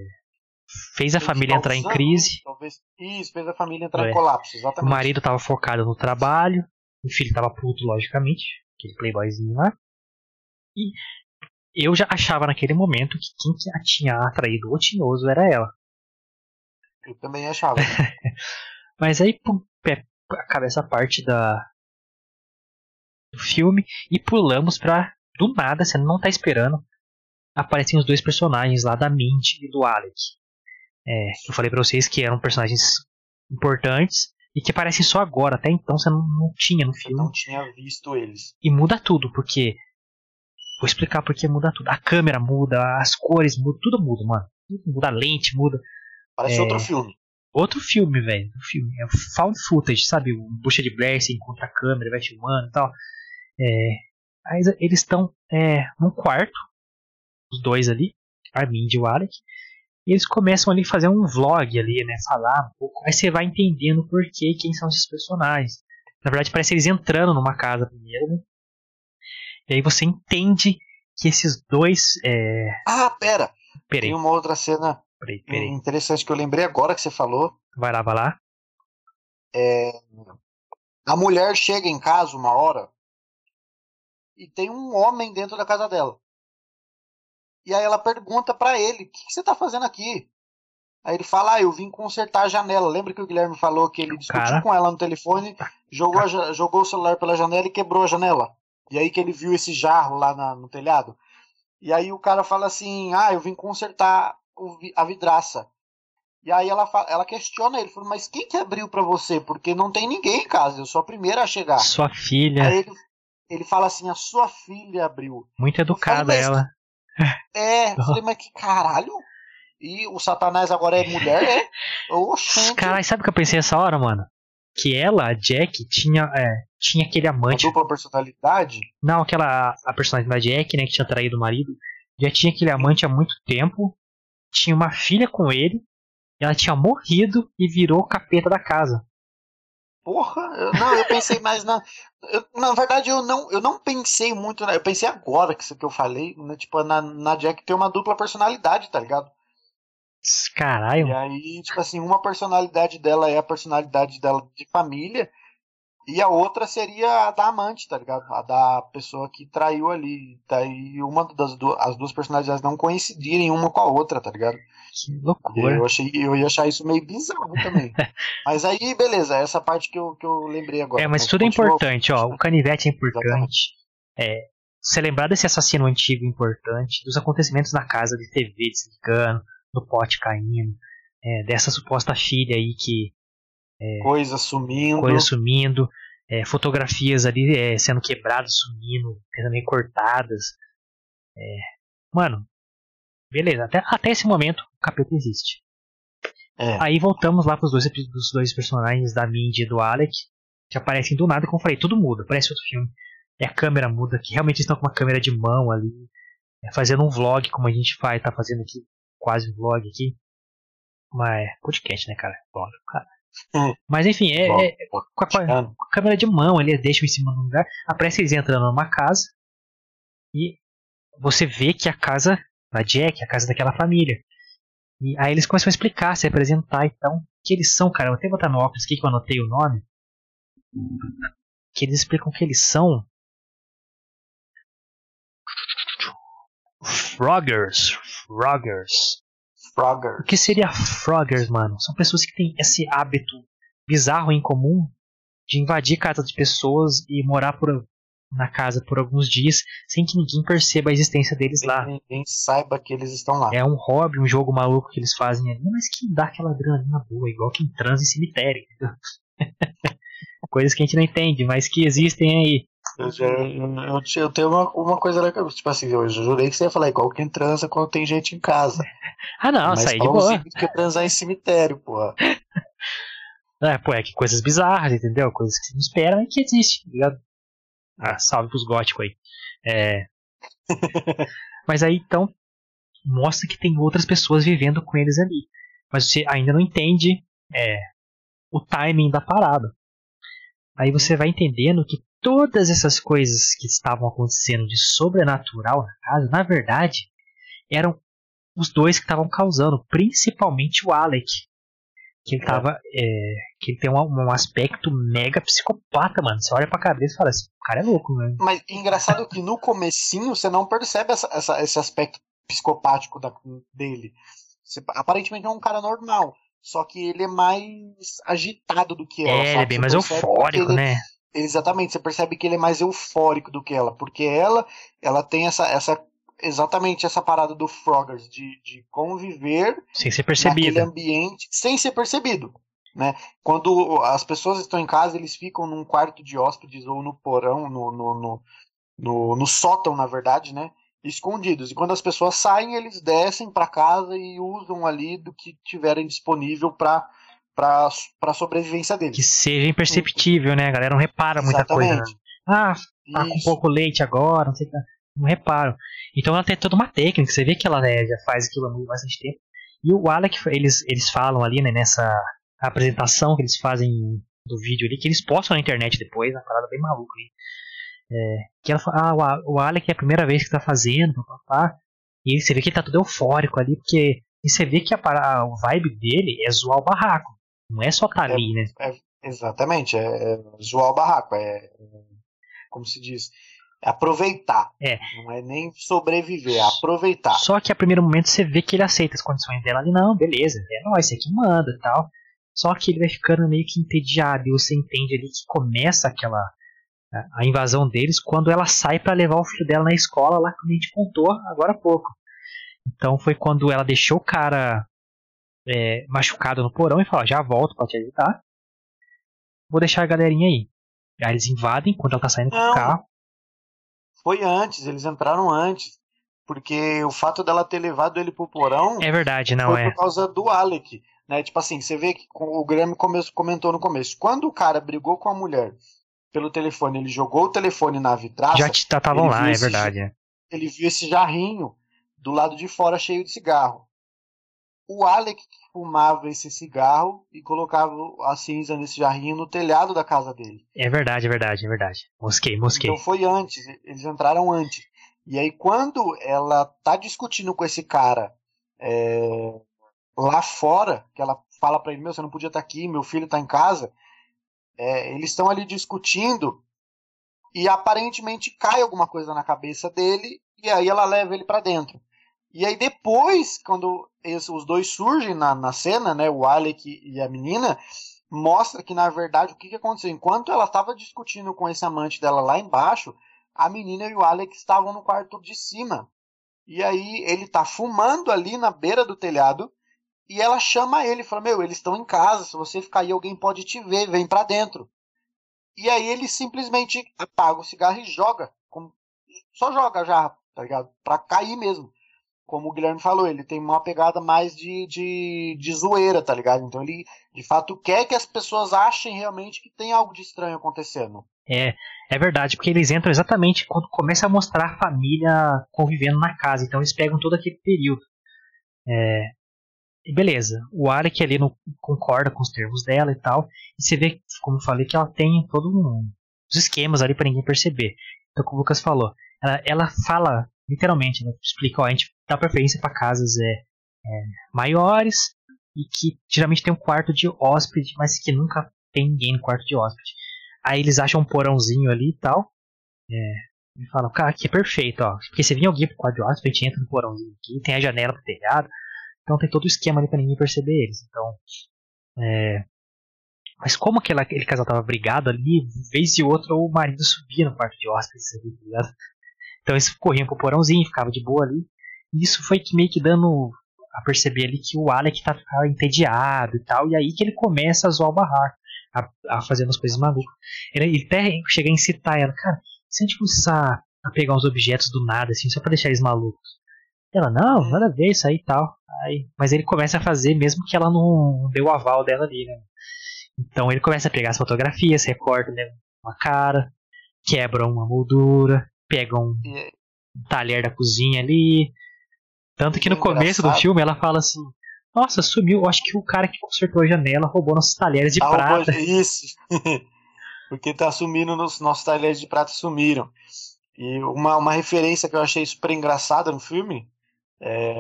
fez a família entrar em crise. Talvez. Isso, fez a família entrar É. em colapso, O exatamente. marido tava focado no trabalho, o filho tava puto, logicamente, aquele playboyzinho lá. E eu já achava naquele momento que quem que a tinha atraído o tinhoso era ela. Eu também achava. Mas aí é, acaba essa parte da do filme e pulamos pra do nada, você não tá esperando. Aparecem os dois personagens lá da Mindy e do Alec. É, eu falei pra vocês que eram personagens importantes e que aparecem só agora. Até então você não, não tinha no Eu filme. não tinha visto eles. E muda tudo, porque. Vou explicar porque muda tudo. A câmera muda, as cores mudam, tudo muda, mano. Tudo muda, a lente muda. Parece É. outro filme. Outro filme, velho. Um filme. É found footage, sabe? Um bucha de Blair, você encontra a câmera, vai filmando e tal. É, aí eles estão é, num quarto, os dois ali, a Mindy e o Alec. E eles começam ali a fazer um vlog ali, né? Falar um pouco. Aí você vai entendendo por que quem são esses personagens. Na verdade, parece eles entrando numa casa primeiro, né? E aí você entende que esses dois. É... Ah, pera. Peraí, Tem uma outra cena peraí, peraí. interessante que eu lembrei agora que você falou. Vai lá, vai lá. É, a mulher chega em casa uma hora e tem um homem dentro da casa dela. E aí ela pergunta pra ele: O que, que você tá fazendo aqui? Aí ele fala: Ah, eu vim consertar a janela. Lembra que o Guilherme falou que ele discutiu Cara. com ela no telefone, jogou, a ja- jogou o celular pela janela e quebrou a janela. E aí que ele viu esse jarro lá na- no telhado. E aí o cara fala assim: Ah, eu vim consertar a vidraça. E aí ela, ela questiona ele, mas quem que abriu para você? Porque não tem ninguém em casa, eu sou a primeira a chegar. Sua filha. Aí ele, ele fala assim, a sua filha abriu. Muito educada falei, ela. É, eu falei, mas que caralho? E o Satanás agora é mulher, é? Oxente. Caralho, sabe o que eu pensei essa hora, mano? Que ela, a Jack, tinha, é, tinha aquele amante. Uma dupla personalidade? Não, aquela a personalidade da Jack, né, que tinha traído o marido. Já tinha aquele amante há muito tempo. Tinha uma filha com ele. Ela tinha morrido e virou capeta da casa. Porra, eu, não, eu pensei mais na. Eu, na verdade, eu não, eu não pensei muito. Eu pensei agora que isso que eu falei, né, tipo, na, na Jack tem uma dupla personalidade, tá ligado? Caralho. E aí, tipo assim, uma personalidade dela é a personalidade dela de família, e a outra seria a da amante, tá ligado? A da pessoa que traiu ali. Tá? E uma das duas, as duas personalidades não coincidirem uma com a outra, tá ligado? Que loucura. Eu, achei, eu ia achar isso meio bizarro também. mas aí, beleza, essa parte que eu, que eu lembrei agora. É, mas, mas tudo é importante, ó. O canivete é importante. É, você lembrar desse assassino antigo importante, dos acontecimentos na casa de TV desligando, do pote caindo, é, dessa suposta filha aí que. É, coisa sumindo. Coisa sumindo. É, fotografias ali é, sendo quebradas, sumindo, também cortadas. É, mano, beleza, até, até esse momento o capeta existe. É. Aí voltamos lá pros dois, dos dois personagens da Mindy e do Alec, que aparecem do nada, como eu falei, tudo muda, parece outro filme. É a câmera muda, que realmente estão com uma câmera de mão ali, é, fazendo um vlog, como a gente faz, tá fazendo aqui quase um vlog aqui. Mas podcast, né, cara? Vlog, cara. Hum. Mas enfim, é, é com, a, com, a, câmera de mão, eles deixam em cima do lugar. Aparece eles entrando numa casa. E você vê que a casa da Jack, a casa daquela família. E aí eles começam a explicar, se apresentar então. Que eles são, cara. Eu até botar no óculos aqui que eu anotei o nome. Que eles explicam que eles são. Froggers. Froggers. Froggers. O que seria Froggers, mano? São pessoas que têm esse hábito bizarro em comum de invadir casa de pessoas e morar por, na casa por alguns dias sem que ninguém perceba a existência deles lá. Ninguém saiba que eles estão lá. É um hobby, um jogo maluco que eles fazem ali, mas que dá aquela grana boa, igual quem transa em cemitério. Coisas que a gente não entende, mas que existem aí. Eu, já, eu, eu, tenho uma, uma coisa legal, tipo assim, eu jurei que você ia falar igual quem transa quando tem gente em casa. ah, não, Mas saí de boa. que transar em cemitério, porra. É, pô, é que coisas bizarras, entendeu? Coisas que você não espera e que existe, tá ligado? Ah, salve pros góticos aí. É. Mas aí então mostra que tem outras pessoas vivendo com eles ali. Mas você ainda não entende é, o timing da parada. Aí você vai entendendo que todas essas coisas que estavam acontecendo de sobrenatural na casa, na verdade, eram os dois que estavam causando, principalmente o Alec, que ele tava, é, que ele tem um, um, aspecto mega psicopata, mano. Você olha pra cabeça e fala assim, o cara é louco, né? Mas engraçado que no comecinho você não percebe essa, essa, esse aspecto psicopático da, dele. Você, aparentemente é um cara normal. Só que ele é mais agitado do que ela. É, ele é bem mais eufórico, ele, né? Exatamente, você percebe que ele é mais eufórico do que ela, porque ela, ela tem essa, essa exatamente essa parada do Froggers de, de conviver sem ser percebido naquele ambiente sem ser percebido, né? Quando as pessoas estão em casa, eles ficam num quarto de hóspedes ou no porão, no, no, no, no, no sótão, na verdade, né? Escondidos. E quando as pessoas saem, eles descem para casa e usam ali do que tiverem disponível para para a sobrevivência deles. Que seja imperceptível, né? A galera não repara muita Exatamente. coisa. Né? Ah, tá Isso. com pouco leite agora, não sei o que. Não reparo. Então ela tem toda uma técnica, você vê que ela né, já faz aquilo há bastante tempo. E o Alec, eles, eles falam ali, né, nessa apresentação que eles fazem do vídeo ali, que eles postam na internet depois, uma parada bem maluca aí. É, que ela fala, ah, o Alec é a primeira vez que tá fazendo, papá. E você vê que ele tá todo eufórico ali, porque e você vê que a, a, o vibe dele é zoar o barraco. Não é só estar tá ali, né? É, exatamente, é, é, zoar o barraco, é, é como se diz, é aproveitar. É. Não é nem sobreviver, é aproveitar. Só que a primeiro momento você vê que ele aceita as condições dela ali, não, beleza, é nóis, você que manda e tal. Só que ele vai ficando meio que entediado e você entende ali que começa aquela a invasão deles quando ela sai para levar o filho dela na escola lá como a gente contou agora há pouco. Então foi quando ela deixou o cara é, machucado no porão e fala: já volto pra te ajudar. Vou deixar a galerinha aí. Aí eles invadem quando ela tá saindo Não. com o carro. Foi antes, eles entraram antes. Porque o fato dela ter levado ele pro porão É verdade, não foi é. por causa do Alec. Né? Tipo assim, você vê que o Graham come- comentou no começo. Quando o cara brigou com a mulher pelo telefone, ele jogou o telefone na vidraça, Já estavam lá, é verdade. é. ele viu esse jarrinho do lado de fora cheio de cigarro. O Alec fumava esse cigarro e colocava a cinza nesse jarrinho no telhado da casa dele. É verdade, é verdade, é verdade. Mosquei, mosquei. Então foi antes, eles entraram antes. E aí quando ela tá discutindo com esse cara é, lá fora, que ela fala pra ele, meu, você não podia estar aqui, meu filho tá em casa, é, eles estão ali discutindo e aparentemente cai alguma coisa na cabeça dele e aí ela leva ele pra dentro. E aí depois, quando esse- os dois surgem na, na cena, né, o Alec e a menina, mostra que na verdade o que, que aconteceu? Enquanto ela estava discutindo com esse amante dela lá embaixo, a menina e o Alex estavam no quarto de cima. E aí ele tá fumando ali na beira do telhado e ela chama ele, fala: "Meu, eles estão em casa, se você ficar aí alguém pode te ver, vem pra dentro". E aí ele simplesmente apaga o cigarro e joga, só joga já, tá ligado? Pra cair mesmo. Como o Guilherme falou, ele tem uma pegada mais de, de, de zoeira, tá ligado? Então ele, de fato, quer que as pessoas achem realmente que tem algo de estranho acontecendo. É, é verdade, porque eles entram exatamente quando começa a mostrar a família convivendo na casa. Então eles pegam todo aquele período. É, e beleza, o Alec ali não concorda com os termos dela e tal. E você vê, como eu falei, que ela tem todos um, os esquemas ali para ninguém perceber. Então, como o Lucas falou, ela, ela fala literalmente, ela explica: ó, a gente dá preferência para casas é, é, maiores e que geralmente tem um quarto de hóspede, mas que nunca tem ninguém no quarto de hóspede. Aí eles acham um porãozinho ali e tal. É, e falam, cara, aqui é perfeito, ó. Porque se vir alguém pro quarto de hóspede, a gente entra no porãozinho aqui, tem a janela pro telhado. Então tem todo o esquema ali pra ninguém perceber eles. Então. É, mas como aquela, aquele casal tava brigado ali, vez e outra o marido subia no quarto de hóspedes, ali, tá ligado? Então eles corriam pro porãozinho, ficava de boa ali. Isso foi que meio que dando a perceber ali que o Alec tá ficando entediado e tal. E aí que ele começa a zoar o barraco, a, a fazer umas coisas malucas. Ele, ele até chega a incitar ela, cara, se a gente começar a pegar uns objetos do nada, assim, só pra deixar eles malucos. Ela, não, nada a ver isso aí e tal. Aí, mas ele começa a fazer mesmo que ela não deu o aval dela ali, né? Então ele começa a pegar as fotografias, recorta né, uma cara, quebra uma moldura, pega um E, talher da cozinha ali. Tanto que no começo do Engraçado. filme ela fala assim: Nossa, sumiu. Acho que o cara que consertou a janela roubou nossos talheres de Ah, prata. Isso. Porque tá sumindo, nos nossos talheres de prata sumiram. E uma, uma referência que eu achei super engraçada no filme é,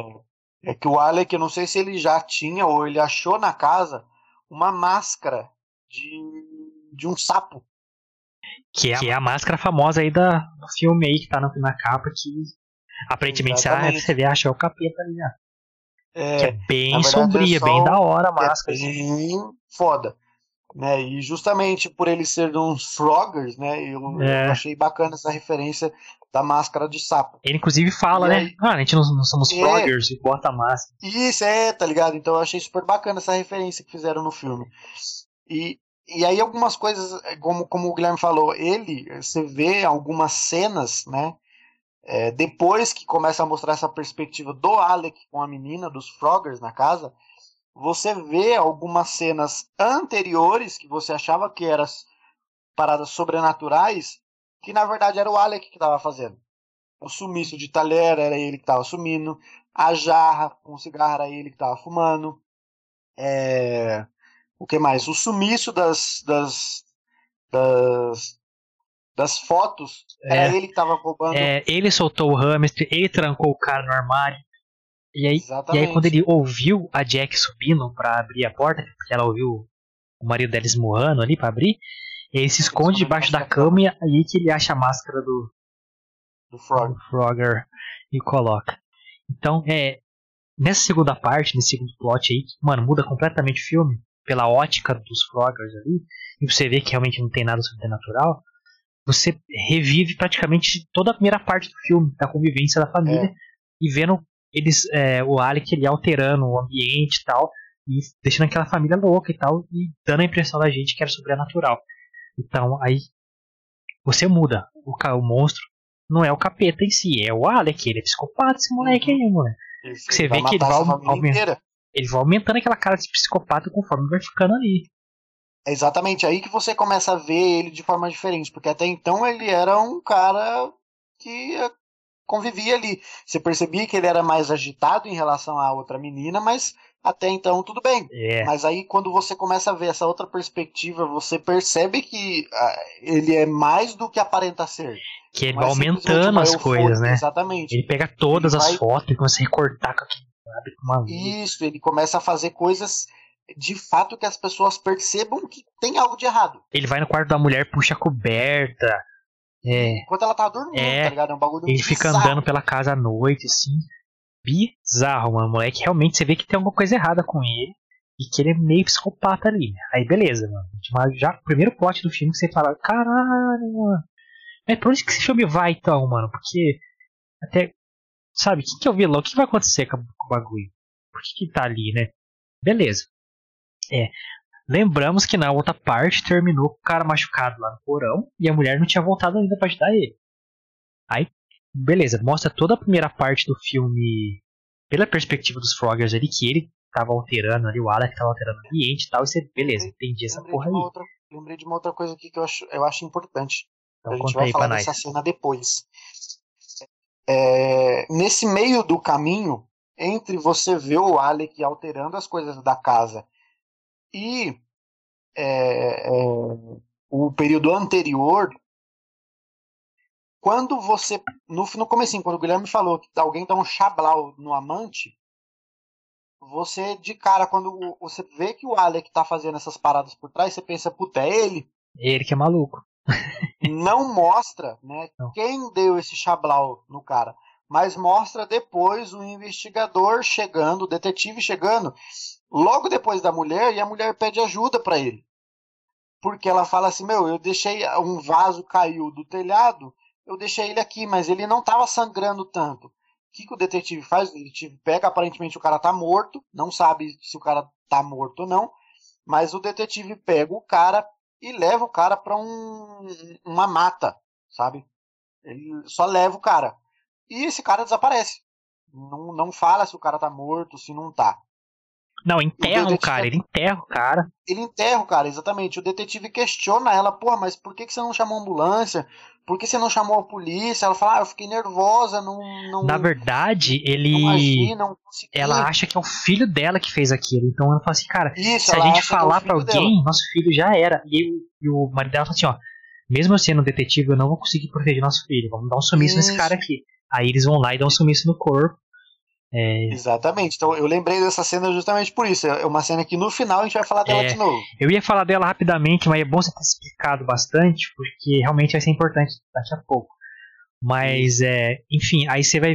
é que o Alec, eu não sei se ele já tinha ou ele achou na casa uma máscara de, de um sapo. Que é, a, que é a máscara famosa aí da, do filme aí que tá na, na capa que aparentemente você, ah, Exatamente. você vê, acha é o capeta ali, né? É, Que é bem verdade, sombria, é bem da hora a é máscara. assim. bem foda. Né? E justamente por ele ser de uns Froggers, né? Eu, É. eu achei bacana essa referência da máscara de sapo. Ele inclusive fala, E né? aí- Ah, a gente não, não somos É. froggers e bota a máscara. Isso, é, tá ligado? Então eu achei super bacana essa referência que fizeram no filme. E, e aí algumas coisas, é, como, como o Guilherme falou, ele, você vê algumas cenas, né? É, depois que começa a mostrar essa perspectiva do Alec com a menina, dos Froggers na casa, você vê algumas cenas anteriores que você achava que eram paradas sobrenaturais, que na verdade era o Alec que estava fazendo. O sumiço de talher era ele que estava sumindo, a jarra com cigarro era ele que estava fumando. É, O que mais? O sumiço das, das, das, das fotos era É. ele que estava roubando. É, ele soltou o hamster, ele trancou o cara no armário. E aí, e aí quando ele ouviu a Jack subindo pra abrir a porta, porque ela ouviu o marido dela esmurrando ali pra abrir, e aí se esconde esconde debaixo da cama e aí que ele acha a máscara do, do Frog. do Frogger e coloca. Então, é. Nessa segunda parte, nesse segundo plot aí, que, mano, muda completamente o filme, pela ótica dos Froggers ali, e você vê que realmente não tem nada sobrenatural, você revive praticamente toda a primeira parte do filme, da convivência da família, e vendo eles, é, o Alec ele alterando o ambiente e tal, e deixando aquela família louca e tal, e dando a impressão da gente que era sobrenatural. Então aí você muda. O, o monstro não é o capeta em si, é o Alec, ele é psicopata, esse moleque aí, moleque. Você vê que ele vai, aumentando, ele vai aumentando aquela cara de psicopata conforme vai ficando ali. É exatamente aí que você começa a ver ele de forma diferente, porque até então ele era um cara que convivia ali. Você percebia que ele era mais agitado em relação à outra menina, mas até então tudo bem. É. Mas aí quando você começa a ver essa outra perspectiva, você percebe que uh, ele é mais do que aparenta ser. Que ele vai aumentando as coisas, né? Exatamente. Ele pega todas ele as vai... fotos e começa a recortar com uma Isso, ele começa a fazer coisas de fato que as pessoas percebam que tem algo de errado. Ele vai no quarto da mulher, puxa a coberta. É, Enquanto ela tá dormindo, é, tá ligado? É um bagulho Ele fica bizarro. andando pela casa à noite, assim. Bizarro, mano. Moleque, realmente você vê que tem alguma coisa errada com ele. E que ele é meio psicopata ali. Aí beleza, mano. Mas já o primeiro plot do filme que você fala, caralho, mano. Mas pra onde que esse filme vai então, mano? Porque. Até. Sabe, quem que é o vilão? O que vai acontecer com o bagulho? Por que, que tá ali, né? Beleza. É. Lembramos que na outra parte terminou com o cara machucado lá no porão e a mulher não tinha voltado ainda para ajudar ele. Aí, beleza, mostra toda a primeira parte do filme pela perspectiva dos Froggers ali, que ele tava alterando ali, o Alec tava alterando o ambiente e tal, e você, beleza, entendi essa porra aí. Outra, lembrei de uma outra coisa aqui que eu acho, eu acho importante. Então, a gente vai falar dessa cena depois. É, nesse meio do caminho, entre você ver o Alec alterando as coisas da casa e é, é, o período anterior, quando você. No, no começo, quando o Guilherme falou que alguém dá um chablau no amante, você, de cara, quando você vê que o Alec tá fazendo essas paradas por trás, você pensa, puta, é ele. Ele que é maluco. Não mostra, né, Não. quem deu esse chablau no cara mas mostra depois o investigador chegando, o detetive chegando, logo depois da mulher, e a mulher pede ajuda para ele. Porque ela fala assim: Meu, eu deixei um vaso caiu do telhado, eu deixei ele aqui, mas ele não estava sangrando tanto. O que, que o detetive faz? O detetive pega, aparentemente o cara está morto, não sabe se o cara está morto ou não, mas o detetive pega o cara e leva o cara para um, uma mata, sabe? Ele só leva o cara. E esse cara desaparece. Não, não fala se o cara tá morto, se não tá. Não, enterra o, o cara, ele enterra o cara. Ele enterra o cara, exatamente. O detetive questiona ela, porra, mas por que, que você não chamou a ambulância? Por que você não chamou a polícia? Ela fala, ah, eu fiquei nervosa, não. não Na verdade, ele. Não agi, não ela acha que é o filho dela que fez aquilo. Então ela fala assim, cara, Isso, se a gente é falar é pra alguém, dela. nosso filho já era. E, e o marido dela fala assim, ó, mesmo eu sendo detetive, eu não vou conseguir proteger nosso filho. Vamos dar um sumiço Isso. nesse cara aqui. Aí eles vão lá e dão um sumiço no corpo. É... Exatamente. Então eu lembrei dessa cena justamente por isso. É uma cena que no final a gente vai falar dela é, de novo. Eu ia falar dela rapidamente, mas é bom você ter explicado bastante, porque realmente vai ser importante daqui a pouco. Mas, é, enfim, aí você vai.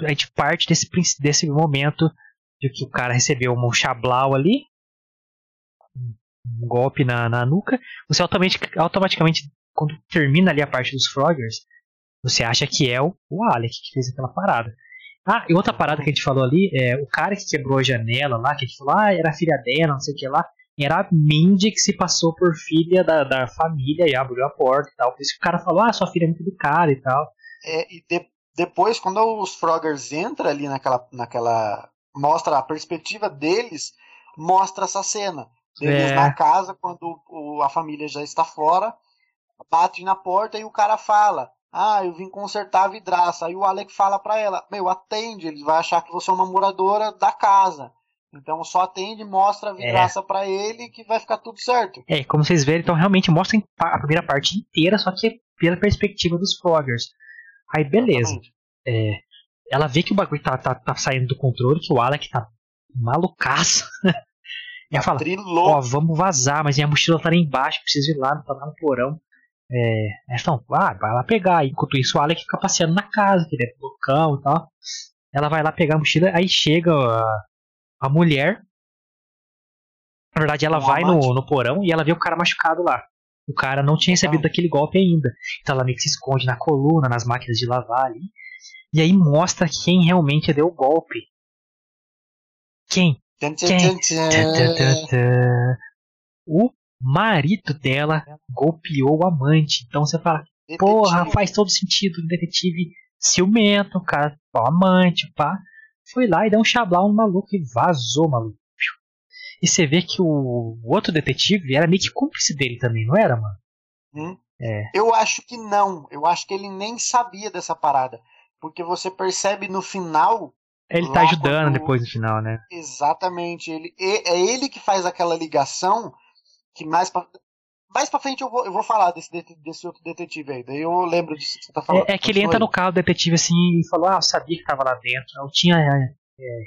A gente parte desse, desse momento de que o cara recebeu um chablau ali, um golpe na, na nuca. Você automaticamente, automaticamente, quando termina ali a parte dos Froggers, você acha que é o, o Alec que fez aquela parada. Ah, e outra parada que a gente falou ali, é, o cara que quebrou a janela lá, que a gente falou, ah, era filha dela, não sei o que lá, era a Mindy que se passou por filha da, da família e abriu a porta e tal. Por isso que o cara falou, ah, sua filha é muito do cara e tal. É, e de, depois, quando os Froggers entram ali naquela, naquela. mostra a perspectiva deles, mostra essa cena. Deles é. na casa, quando o, a família já está fora, bate na porta e o cara fala: ah, eu vim consertar a vidraça. Aí o Alec fala para ela: Meu, atende, ele vai achar que você é uma moradora da casa. Então só atende, mostra a vidraça é. para ele que vai ficar tudo certo. É, como vocês verem, então realmente mostra a primeira parte inteira, só que pela perspectiva dos Froggers. Aí beleza. É, ela vê que o bagulho tá, tá, tá, saindo do controle, que o Alec tá malucaço. e ela fala, ó, oh, vamos vazar, mas minha mochila tá lá embaixo, preciso ir lá, tá lá no porão. É, então, ah, vai lá pegar. Enquanto isso, o Alec fica passeando na casa, que ele é loucão e tal. Ela vai lá pegar a mochila, aí chega a, a mulher. Na verdade, ela um vai no, no porão e ela vê o cara machucado lá. O cara não tinha recebido ah. daquele golpe ainda. Então ela meio que se esconde na coluna, nas máquinas de lavar ali. E aí mostra quem realmente deu o golpe. Quem? Tã. O marido dela golpeou o amante. Então você fala, porra, Detetive. faz todo sentido. O detetive ciumento, o cara, o amante, pá. Foi lá e deu um chablau no maluco e vazou, maluco. E você vê que o, outro detetive era meio que cúmplice dele também, não era, mano? Hum? É. Eu acho que não. Eu acho que ele nem sabia dessa parada. Porque você percebe no final, Ele tá ajudando quando- depois no final, né? exatamente, ele é ele que faz aquela ligação que mais pra, mais pra frente eu vou, eu vou falar desse, desse outro detetive aí. Daí eu lembro disso que você tá falando. É, é que ele entra no carro do detetive assim e falou: Ah, eu sabia que tava lá dentro. Eu tinha é, é,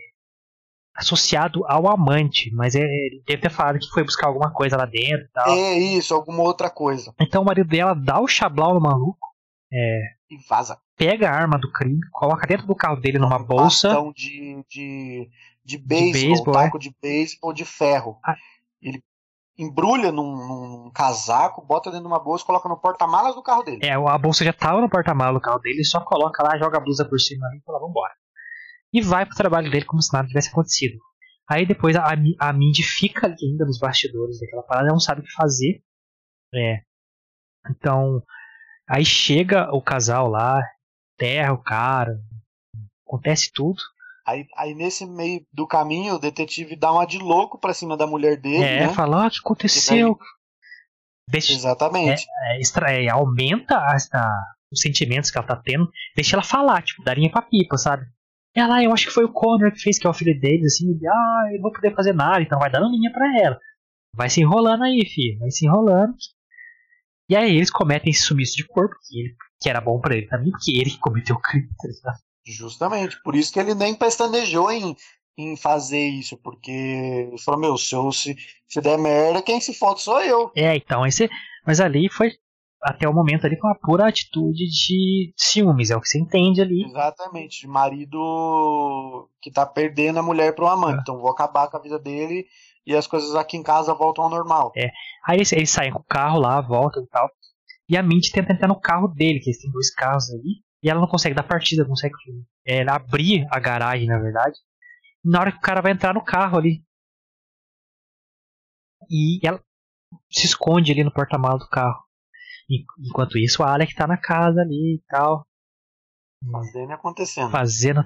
associado ao amante, mas é, ele deve ter falado que foi buscar alguma coisa lá dentro e tal. É isso, alguma outra coisa. Então o marido dela dá o chablau no maluco, E vaza. pega a arma do crime, coloca dentro do carro dele numa bolsa. Bastão de, de, de beisebol, beisebol, taco de beisebol de ferro. Ah. Ele embrulha num, num casaco, bota dentro de uma bolsa, coloca no porta-malas do carro dele. É, a bolsa já tava no porta-malas do carro dele, ele só coloca lá, joga a blusa por cima e fala, vambora. E vai pro trabalho dele como se nada tivesse acontecido. Aí depois a, a Mindy fica ali ainda nos bastidores daquela parada, não sabe o que fazer. É. Então, aí chega o casal lá, terra o cara, acontece tudo. Aí, aí nesse meio do caminho, o detetive dá uma de louco pra cima da mulher dele, é, né? fala, ó, o que aconteceu? Deixa, Exatamente. é, extra- é, aumenta as- a- os sentimentos que ela tá tendo, deixa ela falar, tipo, darinha pra pipa, sabe? Ela, "Ah, eu acho que foi o Connor que fez, que é o filho deles, assim, ele, ah, eu não vou poder fazer nada, então vai dando linha pra ela. Vai se enrolando aí, filho, vai se enrolando. E aí eles cometem esse sumiço de corpo, que, ele, que era bom pra ele também, porque ele que cometeu o crime, tá ligado? Justamente. Por isso que ele nem pestanejou em, em fazer isso, porque ele falou, meu, se, eu, se, se der merda, quem se fode sou eu. É, então, esse, mas ali foi, até o momento ali, foi uma pura atitude de ciúmes, é o que você entende ali. Exatamente. De marido que tá perdendo a mulher pro amante. É. Então vou acabar com a vida dele e as coisas aqui em casa voltam ao normal. Aí eles, eles saem com o carro lá, voltam e tal. E a Mindy tenta entrar no carro dele, que eles têm dois carros ali. E ela não consegue dar partida, não consegue é, abrir a garagem, na verdade. Na hora que o cara vai entrar no carro ali. E ela se esconde ali no porta-malas do carro. Enquanto isso, a Alec tá na casa ali e tal. Fazendo acontecendo. Fazendo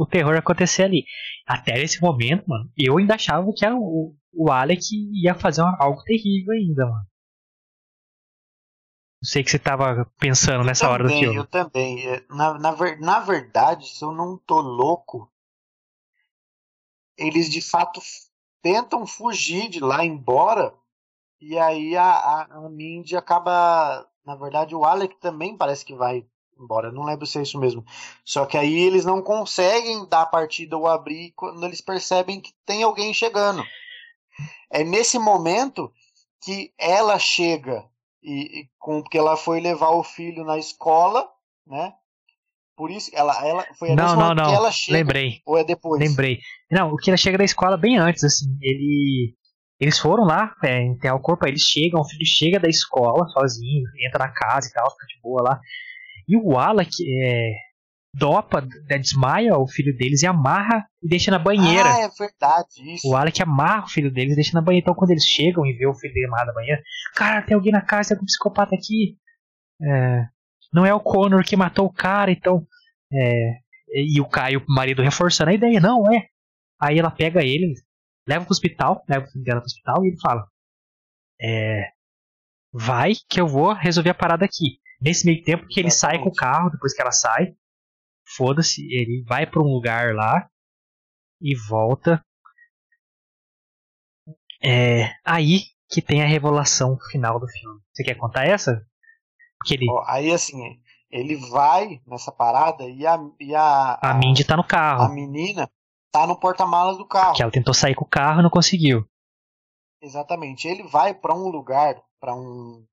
o terror acontecer ali. Até esse momento, mano, eu ainda achava que o, o Alec ia fazer algo terrível ainda, mano. Sei que você tava pensando nessa hora do também, filme. Eu também. É, Na, na, na verdade, se eu não tô louco, eles de fato tentam fugir de lá, embora, e aí a, a, a Mindy acaba. Na verdade, o Alec também parece que vai embora. Não lembro se é isso mesmo. Só que aí eles não conseguem dar a partida ou abrir quando eles percebem que tem alguém chegando. É nesse momento que ela chega e, e com porque ela foi levar o filho na escola, né? Por isso ela ela foi nesse Não, não, momento que não. ela chega Lembrei, ou é depois? lembrei. Não, o que ela chega da escola bem antes, assim. Ele. Eles foram lá, é, enterrar o corpo, aí eles chegam, o filho chega da escola sozinho, entra na casa e tal, fica de boa lá. E o Alec é, dopa, é, desmaia o filho deles e amarra e deixa na banheira. Ah, é verdade, isso. O Alec amarra o filho deles e deixa na banheira. Então, quando eles chegam e vê o filho dele amarrado na banheira, cara, tem alguém na casa, tem algum psicopata aqui. É, não é o Connor que matou o cara, então. É, e o Caio, o marido, reforçando a ideia, não é. Aí ela pega ele, leva pro hospital, leva o filho dela pro hospital e ele fala: É. Vai que eu vou resolver a parada aqui. Nesse meio tempo que ele sai com o Exatamente. carro, depois que ela sai, foda-se, ele vai pra um lugar lá e volta. É aí que tem a revelação final do filme. Você quer contar essa? Porque ele, Ó, aí assim, ele vai nessa parada e a e a, a Mindy tá no a carro. menina tá no porta-malas do carro. Que ela tentou sair com o carro e não conseguiu. Exatamente. Ele vai pra um lugar, pra um,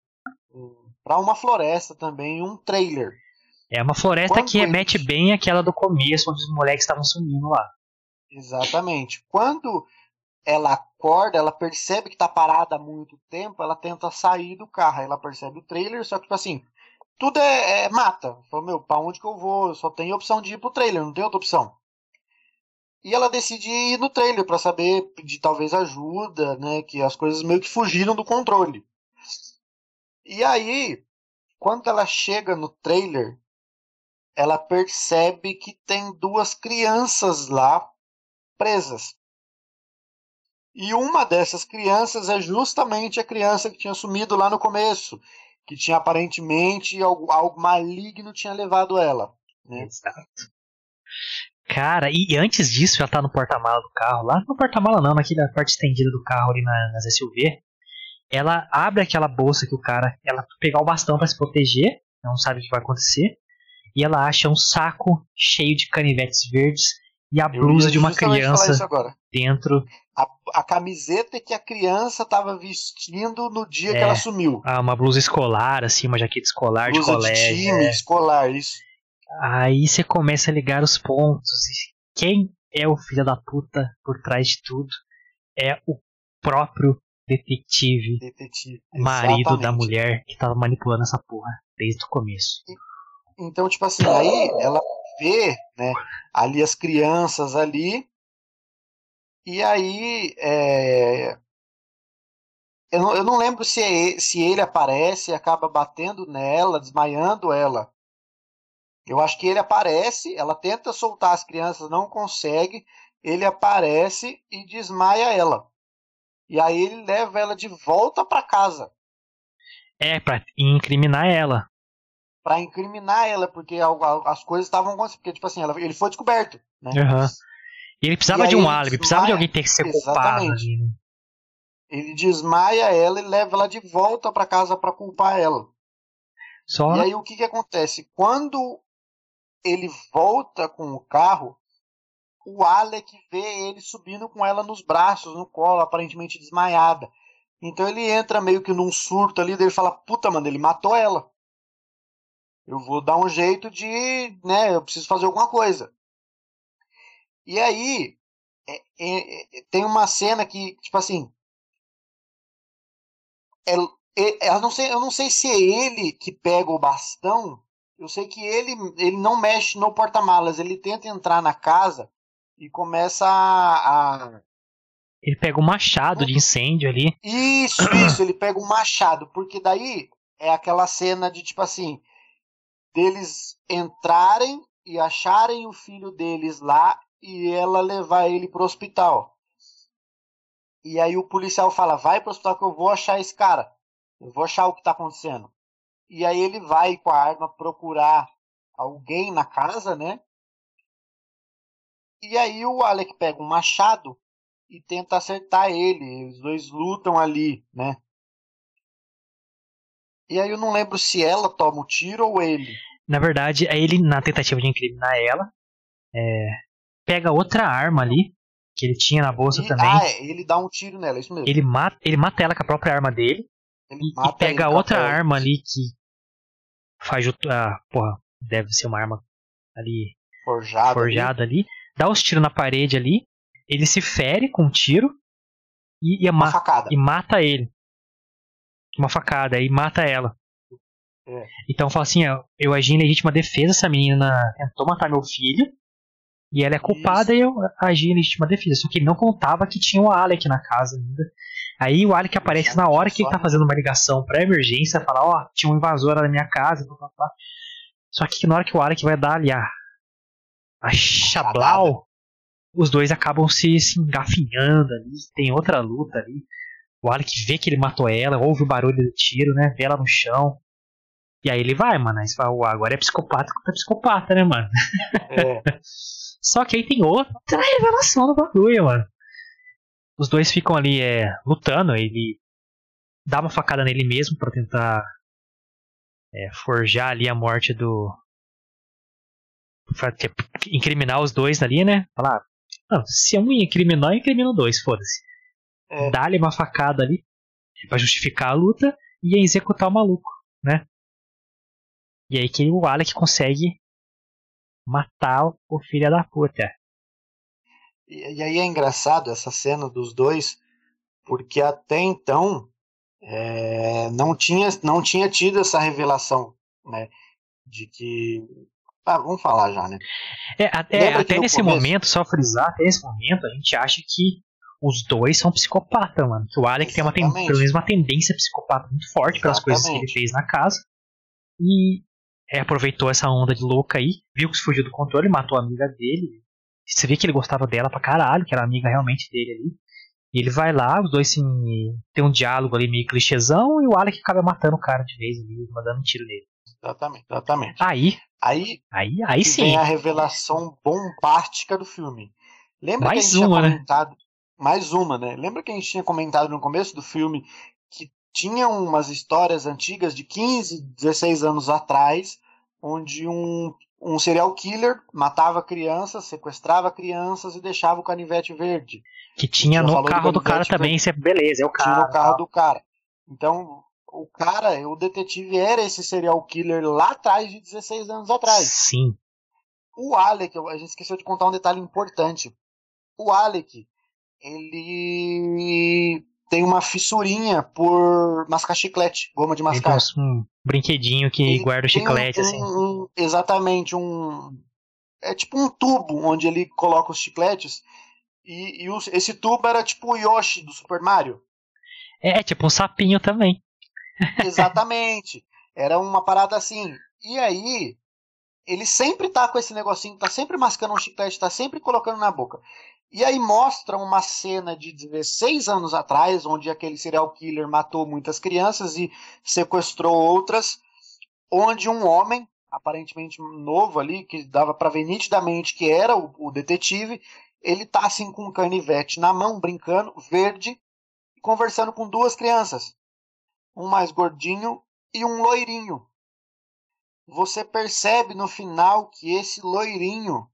um para uma floresta também, um trailer. É uma floresta que remete eles- bem àquela do começo, onde os moleques estavam sumindo lá. Exatamente. Quando ela acorda, ela percebe que tá parada há muito tempo, ela tenta sair do carro, ela percebe o trailer, só que tipo assim, tudo é, é mata. Falou, meu, pra onde que eu vou? Eu só tenho opção de ir pro trailer, não tem outra opção. E ela decide ir no trailer para saber, pedir talvez ajuda, né? Que as coisas meio que fugiram do controle. E aí, quando ela chega no trailer, ela percebe que tem duas crianças lá presas. E uma dessas crianças é justamente a criança que tinha sumido lá no começo, que tinha aparentemente algo, algo maligno tinha levado ela. Né? Exato. Cara, e, antes disso, ela tá no porta-mala do carro, lá no porta-mala não, naquela parte estendida do carro ali na, nas SUV. Ela abre aquela bolsa que o cara. Ela pegar o bastão para se proteger, não sabe o que vai acontecer. E ela acha um saco cheio de canivetes verdes e a blusa de uma criança dentro. A, a, camiseta que a criança estava vestindo no dia é, que ela sumiu. Ah, uma blusa escolar, assim, uma jaqueta escolar blusa de colégio. De time, é. escolar, isso. Aí você começa a ligar os pontos. Quem é o filho da puta por trás de tudo? É o próprio detetive, detetive marido exatamente. da mulher que tava manipulando essa porra desde o começo. Então, tipo assim, aí ela vê, né, ali as crianças ali, e aí é... eu, não, eu não lembro se, é, se ele aparece e acaba batendo nela, desmaiando ela. Eu acho que ele aparece, ela tenta soltar as crianças, não consegue, ele aparece e desmaia ela. E aí ele leva ela de volta para casa. É, pra incriminar ela. Pra incriminar ela, porque as coisas estavam acontecendo. Porque, tipo assim, ela, ele foi descoberto. Né? Uhum. E ele precisava e de um álibi, precisava de alguém ter que ser culpado. Né? Ele desmaia ela e leva ela de volta para casa para culpar ela. Só... E aí o que, que acontece? Quando ele volta com o carro, o Alec vê ele subindo com ela nos braços, no colo, aparentemente desmaiada. Então ele entra meio que num surto ali, ele fala: Puta, mano, ele matou ela. Eu vou dar um jeito de. né, eu preciso fazer alguma coisa. E aí, é, é, é tem uma cena que, tipo assim. É, é, eu, não sei, eu não sei se é ele que pega o bastão eu sei que ele, ele não mexe no porta-malas, ele tenta entrar na casa e começa a. a... Ele pega um machado de incêndio ali. Isso, isso, ele pega um machado, porque daí é aquela cena de tipo assim, deles entrarem e acharem o filho deles lá e ela levar ele pro hospital. E aí o policial fala: "Vai pro hospital que eu vou achar esse cara. Eu vou achar o que tá acontecendo". E aí ele vai com a arma procurar alguém na casa, né? E aí o Alec pega um machado e tenta acertar ele. Os dois lutam ali, né? E aí eu não lembro se ela toma o tiro ou ele. Na verdade, é ele, na tentativa de incriminar ela, é, pega outra arma ali, que ele tinha na bolsa e, também. Ah, é, ele dá um tiro nela, isso mesmo. Ele mata, ele mata ela com a própria arma dele. E, e, pega outra arma ali que faz o. Ah, porra, deve ser uma arma ali. Forjada, forjada ali. ali. Dá os tiros na parede ali. Ele se fere com um tiro. E, e, facada. e mata ele. Uma facada, e mata ela. É. Então fala assim: eu agi em legítima defesa, essa menina tentou matar meu filho. E ela é culpada Isso. e eu agi em legítima defesa. Só que ele não contava que tinha o Alec na casa ainda. Aí o Alec aparece na hora que ele tá fazendo uma ligação pra emergência, fala, ó, oh, tinha um invasor na minha casa, blá, blá, blá. Só que na hora que o Alec vai dar ali a, a chablau, os dois acabam se, se engafinhando ali, tem outra luta ali. O Alec vê que ele matou ela, ouve o barulho do tiro, né, vê ela no chão. E aí ele vai, mano, aí você fala, agora é psicopata contra psicopata, né, mano? É. Só que aí tem outra revelação do bagulho, mano os dois ficam ali é, lutando, ele dá uma facada nele mesmo para tentar é, forjar ali a morte do. incriminar os dois ali, né? Falar, não, se um incriminar, incrimina dois, foda-se. É. Dá-lhe uma facada ali para justificar a luta e executar o maluco, né? E aí que o Alec consegue matar o filho da puta. E, e, aí é engraçado essa cena dos dois, porque até então é, não, tinha, não tinha tido essa revelação, né? De que Ah, vamos falar já, né? É, é até nesse começo... momento, só frisar, até nesse momento, a gente acha que os dois são psicopatas, mano. O Alec tem uma, menos uma tendência psicopata muito forte Exatamente. pelas coisas que ele fez na casa. E é, aproveitou essa onda de louca aí, viu que se fugiu do controle, matou a amiga dele. Você vê que ele gostava dela pra caralho, que era amiga realmente dele ali. E ele vai lá, os dois se, tem um diálogo ali meio clichêzão, e o Alec acaba matando o cara de vez ali, mandando um tiro nele. Exatamente, exatamente. Aí, aí, aí, aí sim. Vem a revelação bombástica do filme. Lembra mais que a gente uma, tinha né? comentado, né? Mais uma, né? Lembra que a gente tinha comentado no começo do filme que tinha umas histórias antigas de 15, 16 anos atrás, onde um, um serial killer matava crianças, sequestrava crianças e deixava o canivete verde. Que tinha no carro do, do cara também, isso é beleza, é o cara. Tinha no carro do cara. Então, o cara, o detetive era esse serial killer lá atrás, de 16 anos atrás. Sim. O Alec, a gente esqueceu de contar um detalhe importante. O Alec, ele tem uma fissurinha por mascar chiclete, goma de mascar. Um brinquedinho que ele guarda o chiclete, um, assim. Um, exatamente, um. É tipo um tubo onde ele coloca os chicletes. E, e esse tubo era tipo o Yoshi do Super Mario. É, tipo um sapinho também. Exatamente. Era uma parada assim. E aí, ele sempre tá com esse negocinho, tá sempre mascando um chiclete, tá sempre colocando na boca. E aí mostra uma cena de 16 anos atrás, onde aquele serial killer matou muitas crianças e sequestrou outras, onde um homem, aparentemente novo ali, que dava para ver nitidamente que era o, o, detetive, ele tá assim com um canivete na mão, brincando, verde, conversando com duas crianças um mais gordinho e um loirinho. Você percebe no final que esse loirinho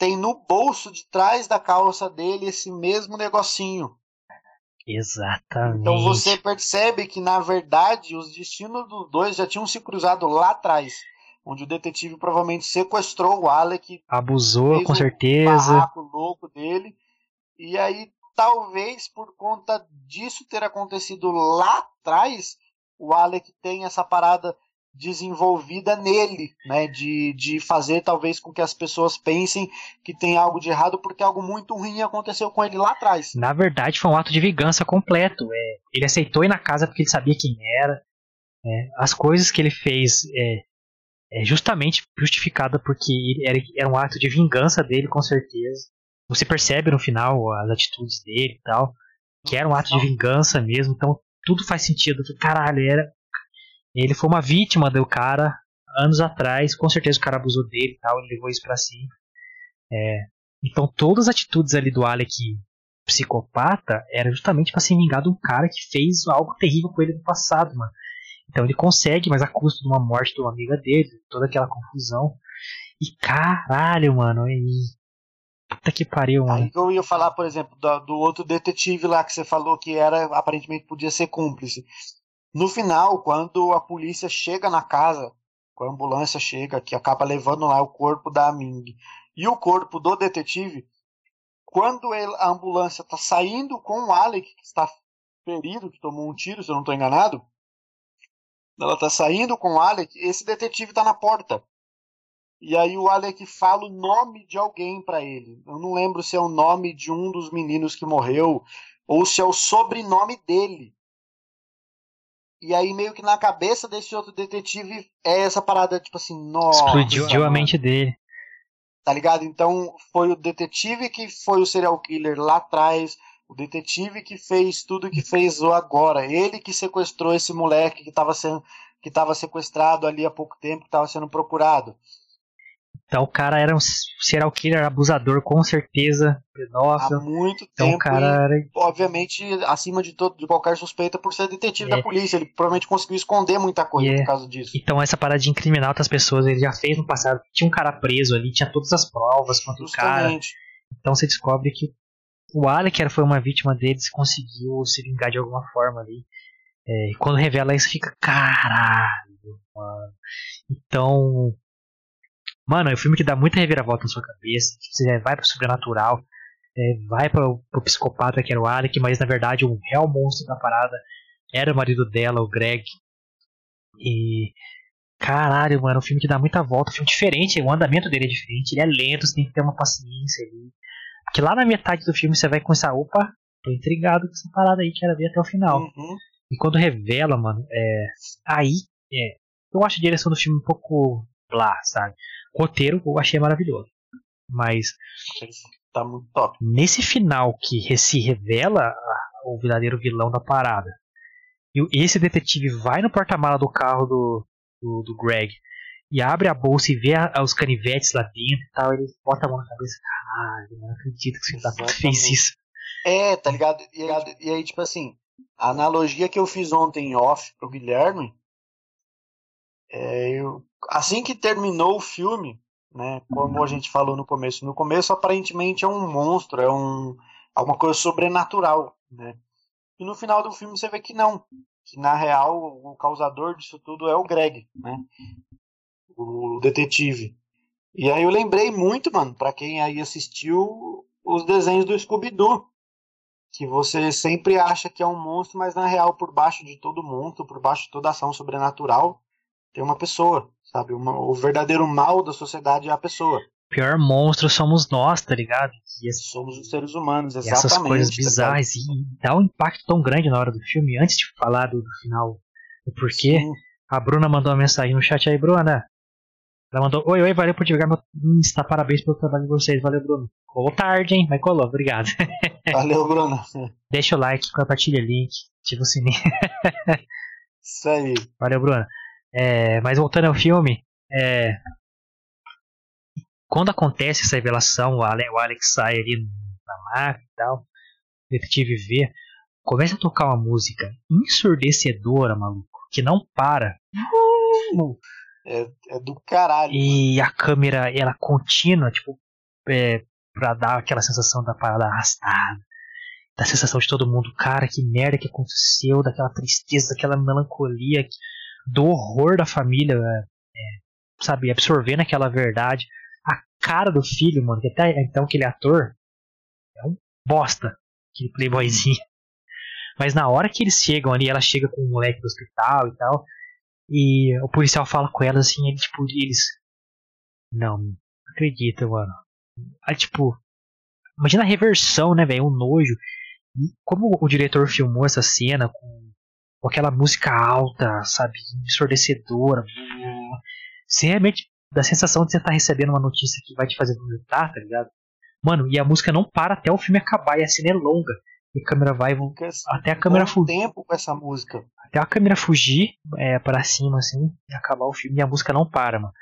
tem no bolso de trás da calça dele esse mesmo negocinho. Exatamente. Então você percebe que na verdade os destinos dos dois já tinham se cruzado lá atrás, onde o detetive provavelmente sequestrou o Alec, abusou com certeza, o louco dele, e aí talvez por conta disso ter acontecido lá atrás, o Alec tem essa parada desenvolvida nele, né? De, de fazer talvez com que as pessoas pensem que tem algo de errado porque algo muito ruim aconteceu com ele lá atrás. Na verdade, foi um ato de vingança completo. É, ele aceitou ir na casa porque ele sabia quem era. É, as coisas que ele fez é, é justamente justificada porque era, era um ato de vingança dele, com certeza. Você percebe no final as atitudes dele e tal, que era um ato de vingança mesmo, então tudo faz sentido. Caralho, era. Ele foi uma vítima do cara anos atrás, com certeza o cara abusou dele e tal, ele levou isso pra cima. É, então todas as atitudes ali do Alec psicopata era justamente para se vingar de um cara que fez algo terrível com ele no passado, mano. Então ele consegue, mas a custo de uma morte de uma amiga dele, toda aquela confusão. E caralho, mano, e Puta que pariu, mano. Aí eu ia falar, por exemplo, do, do, outro detetive lá que você falou que era aparentemente podia ser cúmplice. No final, quando a polícia chega na casa, a ambulância chega, que acaba levando lá o corpo da Ming e o corpo do detetive, quando ele, a ambulância está saindo com o Alec, que está ferido, que tomou um tiro, se eu não estou enganado, ela está saindo com o Alec, esse detetive está na porta. E aí o Alec fala o nome de alguém para ele. Eu não lembro se é o nome de um dos meninos que morreu ou se é o sobrenome dele. E aí meio que na cabeça desse outro detetive é essa parada tipo assim, nossa. Explodiu a mente dele. Tá ligado? Então foi o detetive que foi o serial killer lá atrás, o detetive que fez tudo que fez agora, ele que sequestrou esse moleque que estava sendo que estava sequestrado ali há pouco tempo, que estava sendo procurado. Então o cara era um serial killer, abusador, com certeza, pedófilo. Há muito então, tempo. O cara era... obviamente, acima de, todo, de qualquer suspeita por ser detetive é. da polícia. Ele provavelmente conseguiu esconder muita coisa é. por causa disso. Então essa parada de incriminar outras pessoas, ele já fez no passado. Tinha um cara preso ali, tinha todas as provas contra Justamente. o cara. Então você descobre que o Alec foi uma vítima deles conseguiu se vingar de alguma forma ali. É, e quando revela isso, fica caralho, mano. Então, Mano, é um filme que dá muita reviravolta na sua cabeça. Você vai pro sobrenatural, é, vai pro, pro psicopata que era o Alec, mas na verdade o real monstro da parada era o marido dela, o Greg. E Caralho, mano, um filme que dá muita volta, um filme diferente, o andamento dele é diferente, ele é lento, você tem que ter uma paciência ali. Porque lá na metade do filme você vai começar, opa, tô intrigado com essa parada aí, quero ver até o final. Uhum. E quando revela, mano, é. Aí, é. Eu acho a direção do filme um pouco blá, sabe? Roteiro eu achei maravilhoso. Mas Tá muito top. nesse final que se revela o verdadeiro vilão da parada, e esse detetive vai no porta-mala do carro do, do, do Greg e abre a bolsa e vê a- os canivetes lá dentro e tal, ele bota a mão na cabeça, caralho, não acredito que esse filho fez isso. É, tá ligado? E, aí- e aí, tipo assim, a analogia que eu fiz ontem em off pro Guilherme, é, eu, assim que terminou o filme, né, como a gente falou no começo, no começo aparentemente é um monstro, é um, alguma coisa sobrenatural, né? E no final do filme você vê que não, que na real o causador disso tudo é o Greg, né? O detetive. E aí eu lembrei muito, mano, pra quem aí assistiu os desenhos do Scooby-Doo, que você sempre acha que é um monstro, mas na real, por baixo de todo monstro, por baixo de toda ação sobrenatural, tem uma pessoa, sabe? Uma- o verdadeiro mal da sociedade é a pessoa. O pior monstro somos nós, tá ligado? E esse- Somos os seres humanos, exatamente. essas coisas tá bizarras e dá um impacto tão grande na hora do filme. Antes de falar do, do final, o porquê, Sim. a Bruna mandou uma mensagem no chat aí, Bruna. Ela mandou: Oi, oi, valeu por divulgar meu Insta, parabéns pelo trabalho de vocês, valeu, Bruno. Colou tarde, hein? Mas colou, obrigado. Valeu, Bruno. Deixa o like, compartilha o link, ativa o sininho. Isso aí. Valeu, Bruna. É, mas voltando ao filme, é, quando acontece essa revelação, o Ale- o Alex sai ali na máquina e tal, o detetive vê, começa a tocar uma música ensurdecedora, maluco, que não para. É, é do caralho. E a câmera, ela contínua, tipo, é, pra dar aquela sensação da parada arrastada. Da sensação de todo mundo, cara, que merda que aconteceu, daquela tristeza, daquela melancolia, do horror da família, é, é, sabe, absorvendo aquela verdade. A cara do filho, mano, que até então aquele ator é um bosta, aquele playboyzinho. Mas na hora que eles chegam ali, ela chega com o moleque do hospital e tal, e o policial fala com elas assim, ele, tipo, eles. Não, não acredito, mano. Aí, tipo, imagina a reversão, né, velho? O nojo. E como o diretor filmou essa cena com, com aquela música alta, sabe? Ensurdecedora. Você realmente dá a sensação de você estar recebendo uma notícia que vai te fazer vomitar, tá ligado? Mano, e a música não para até o filme acabar e a cena é longa. E a câmera vai Fica assim, até a câmera um fu- tempo com essa música. até a câmera fugir é, para cima, assim, e acabar o filme e a música não para, mano.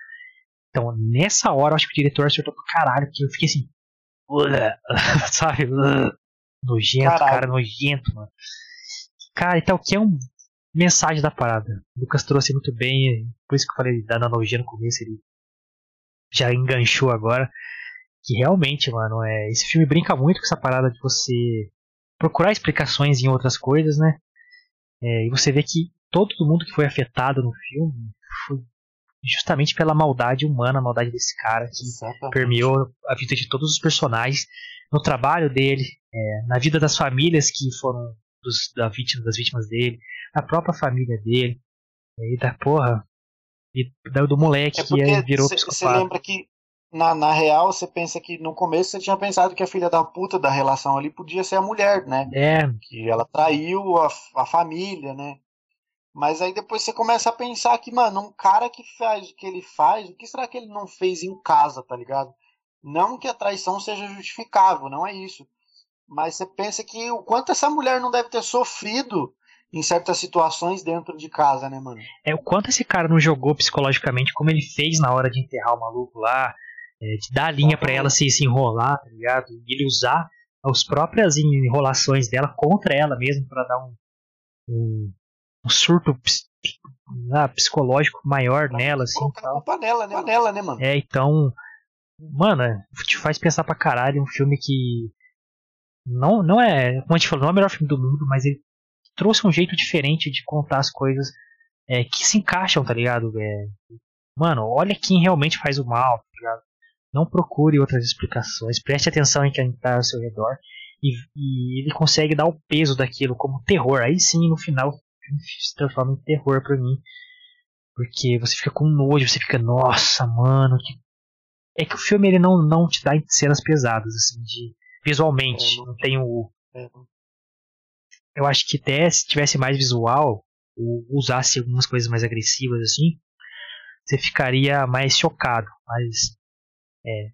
Então, nessa hora, eu acho que o diretor acertou pro caralho, porque eu fiquei assim. sabe? Nojento, Caralho. cara, nojento, mano. Cara, então, o que é um mensagem da parada? O Lucas trouxe muito bem, por isso que eu falei da analogia no começo, ele já enganchou agora. Que realmente, mano, é, esse filme brinca muito com essa parada de você procurar explicações em outras coisas, né? É, e você vê que todo mundo que foi afetado no filme foi justamente pela maldade humana, a maldade desse cara que Exatamente. permeou a vida de todos os personagens, no trabalho dele, é, na vida das famílias que foram dos, da vítima, das vítimas dele, na própria família dele, e da porra, e da- do moleque É que virou você psicopata. lembra que na, na real você pensa que no começo você tinha pensado que a filha da puta da relação ali podia ser a mulher, né? É, Que ela traiu a, a família, né? Mas aí depois você começa a pensar que, mano, um cara que faz o que ele faz, o que será que ele não fez em casa, tá ligado? Não que a traição seja justificável, não é isso. Mas você pensa que o quanto essa mulher não deve ter sofrido em certas situações dentro de casa, né, mano? é o quanto esse cara não jogou psicologicamente, como ele fez na hora de enterrar o maluco lá, é, de dar a linha pra ela se, se enrolar, tá ligado? E ele usar as próprias enrolações dela contra ela mesmo pra dar um, um, um surto ah, psicológico maior nela, assim. Tal. culpa nela, né? Nela, né, mano? É, então, mano, é, te faz pensar pra caralho um filme que não, não é, como a gente falou, não é o melhor filme do mundo, mas ele trouxe um jeito diferente de contar as coisas é, que se encaixam, tá ligado? É, mano, olha quem realmente faz o mal, tá ligado? Não procure outras explicações, preste atenção em quem tá ao seu redor e, e ele consegue dar o peso daquilo como terror. Aí sim, no final, se transforma em terror pra mim. Porque você fica com nojo, você fica, nossa, mano, que... É que o filme ele não, não te dá cenas pesadas, assim, de visualmente. É, não... tem o. É. Eu acho que até se tivesse mais visual, ou usasse algumas coisas mais agressivas assim, você ficaria mais chocado. Mas. É.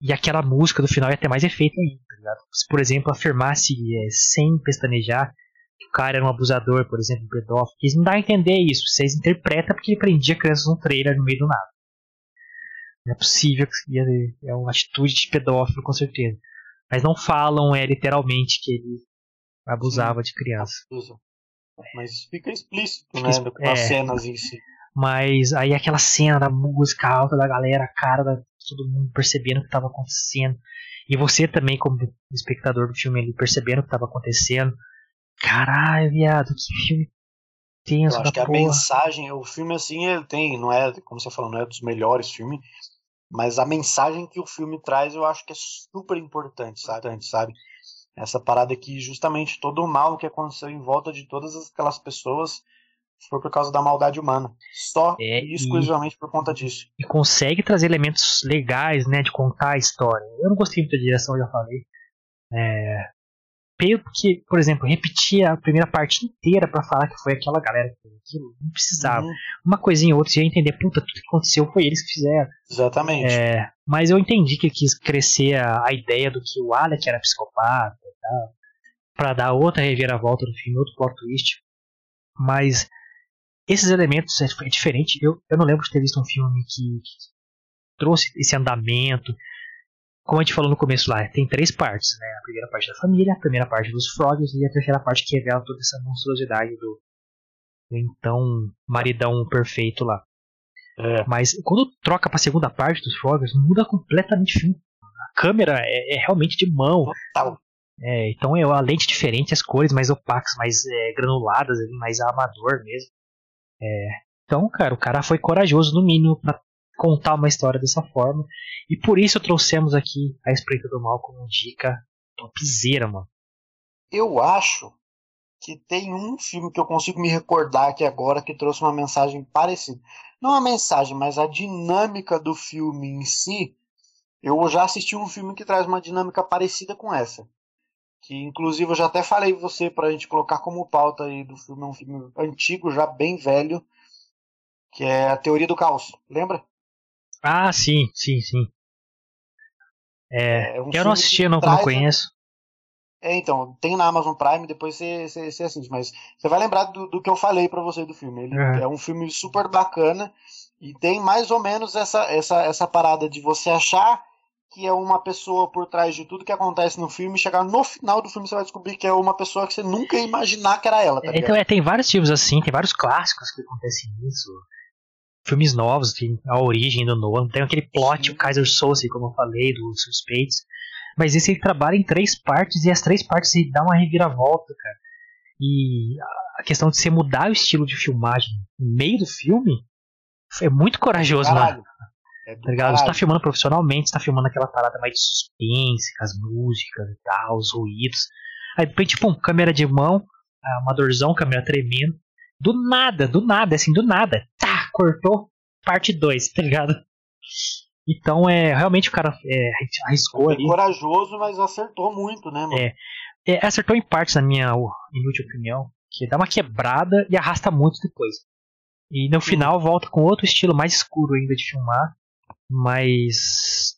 E aquela música do final ia ter mais efeito ainda, tá? Se, por exemplo, afirmasse é, sem pestanejar que o cara era um abusador, por exemplo, um pedófilo, eles não dá a entender isso. Vocês interpretam porque ele prendia crianças no trailer no meio do nada. Não é possível que ia, é uma atitude de pedófilo, com certeza. Mas não falam é, literalmente que ele abusava de criança. Mas fica explícito, fica né? Nas é, cenas em si. Mas aí aquela cena da música alta da galera, a cara da todo mundo percebendo o que estava acontecendo. E você também, como espectador do filme ali, percebendo o que estava acontecendo. Caralho, viado, que filme tenso Eu acho que porra. a mensagem, o filme assim, ele tem, não é, como você falou, não é dos melhores filmes, mas a mensagem que o filme traz eu acho que é super importante, sabe? sabe? Essa parada que justamente todo o mal que aconteceu em volta de todas aquelas pessoas foi por causa da maldade humana. Só é, e exclusivamente por conta disso. E consegue trazer elementos legais, né, de contar a história. Eu não gostei muito da direção, já falei. É, porque, por exemplo, repetir a primeira parte inteira para falar que foi aquela galera que fez aquilo, não precisava. Uhum. Uma coisinha ou outra, você ia entender, puta, tudo que aconteceu foi eles que fizeram. Exatamente. É, mas eu entendi que quis crescer a, a ideia do que o Alec era psicopata e tal, pra dar outra reviravolta no filme, outro plot twist. Mas esses elementos é, é diferente. Eu, eu não lembro de ter visto um filme que, que trouxe esse andamento, como a gente falou no começo lá, tem três partes, né? A primeira parte da família, a primeira parte dos Frogs e a terceira parte que revela toda essa monstruosidade do, do então maridão perfeito lá. É. Mas quando troca para a segunda parte dos Frogs, muda completamente o filme. A câmera é, é realmente de mão. Total. É, então é a lente diferente, as cores mais opacas, mais é, granuladas, mais amador mesmo. É, então, cara, o cara foi corajoso no mínimo para contar uma história dessa forma. E por isso trouxemos aqui a Espreita do Mal como dica topzera, mano. Eu acho que tem um filme que eu consigo me recordar aqui agora que trouxe uma mensagem parecida. Não a mensagem, mas a dinâmica do filme em si. Eu já assisti um filme que traz uma dinâmica parecida com essa. Que inclusive eu já até falei você pra gente colocar como pauta aí do filme, é um filme antigo, já bem velho, que é A Teoria do Caos. Lembra? Ah, sim, sim, sim. É, é um eu não assisti, não, não conheço. É, então, tem na Amazon Prime, depois você, você, você assiste, mas você vai lembrar do, do que eu falei para você do filme. Ele é. é um filme super bacana e tem mais ou menos essa, essa, essa parada de você achar que é uma pessoa por trás de tudo que acontece no filme, e chegar no final do filme você vai descobrir que é uma pessoa que você nunca ia imaginar que era ela. Tá então, é, tem vários tipos assim, tem vários clássicos que acontecem nisso filmes novos, tem a origem do Nolan, tem aquele plot, Sim. o Kaiser Soze, como eu falei, dos Suspeitos. Mas esse ele trabalha em três partes e as três partes ele dá uma reviravolta, cara. E a questão de você mudar o estilo de filmagem no meio do filme é muito corajoso, mano. É tá ligado? Você tá filmando profissionalmente, você tá filmando aquela parada mais de suspense, com as músicas e tal, os ruídos. Aí depois, tipo, um câmera de mão, amadorzão, câmera tremendo. Do nada, do nada, assim, do nada. Cortou, parte 2, tá ligado? Então é realmente o cara é, arriscou Foi ali. corajoso, mas acertou muito, né, mano? É, é, acertou em partes, na minha inútil opinião, que dá uma quebrada e arrasta muito depois. E no final volta com outro estilo mais escuro ainda de filmar, mas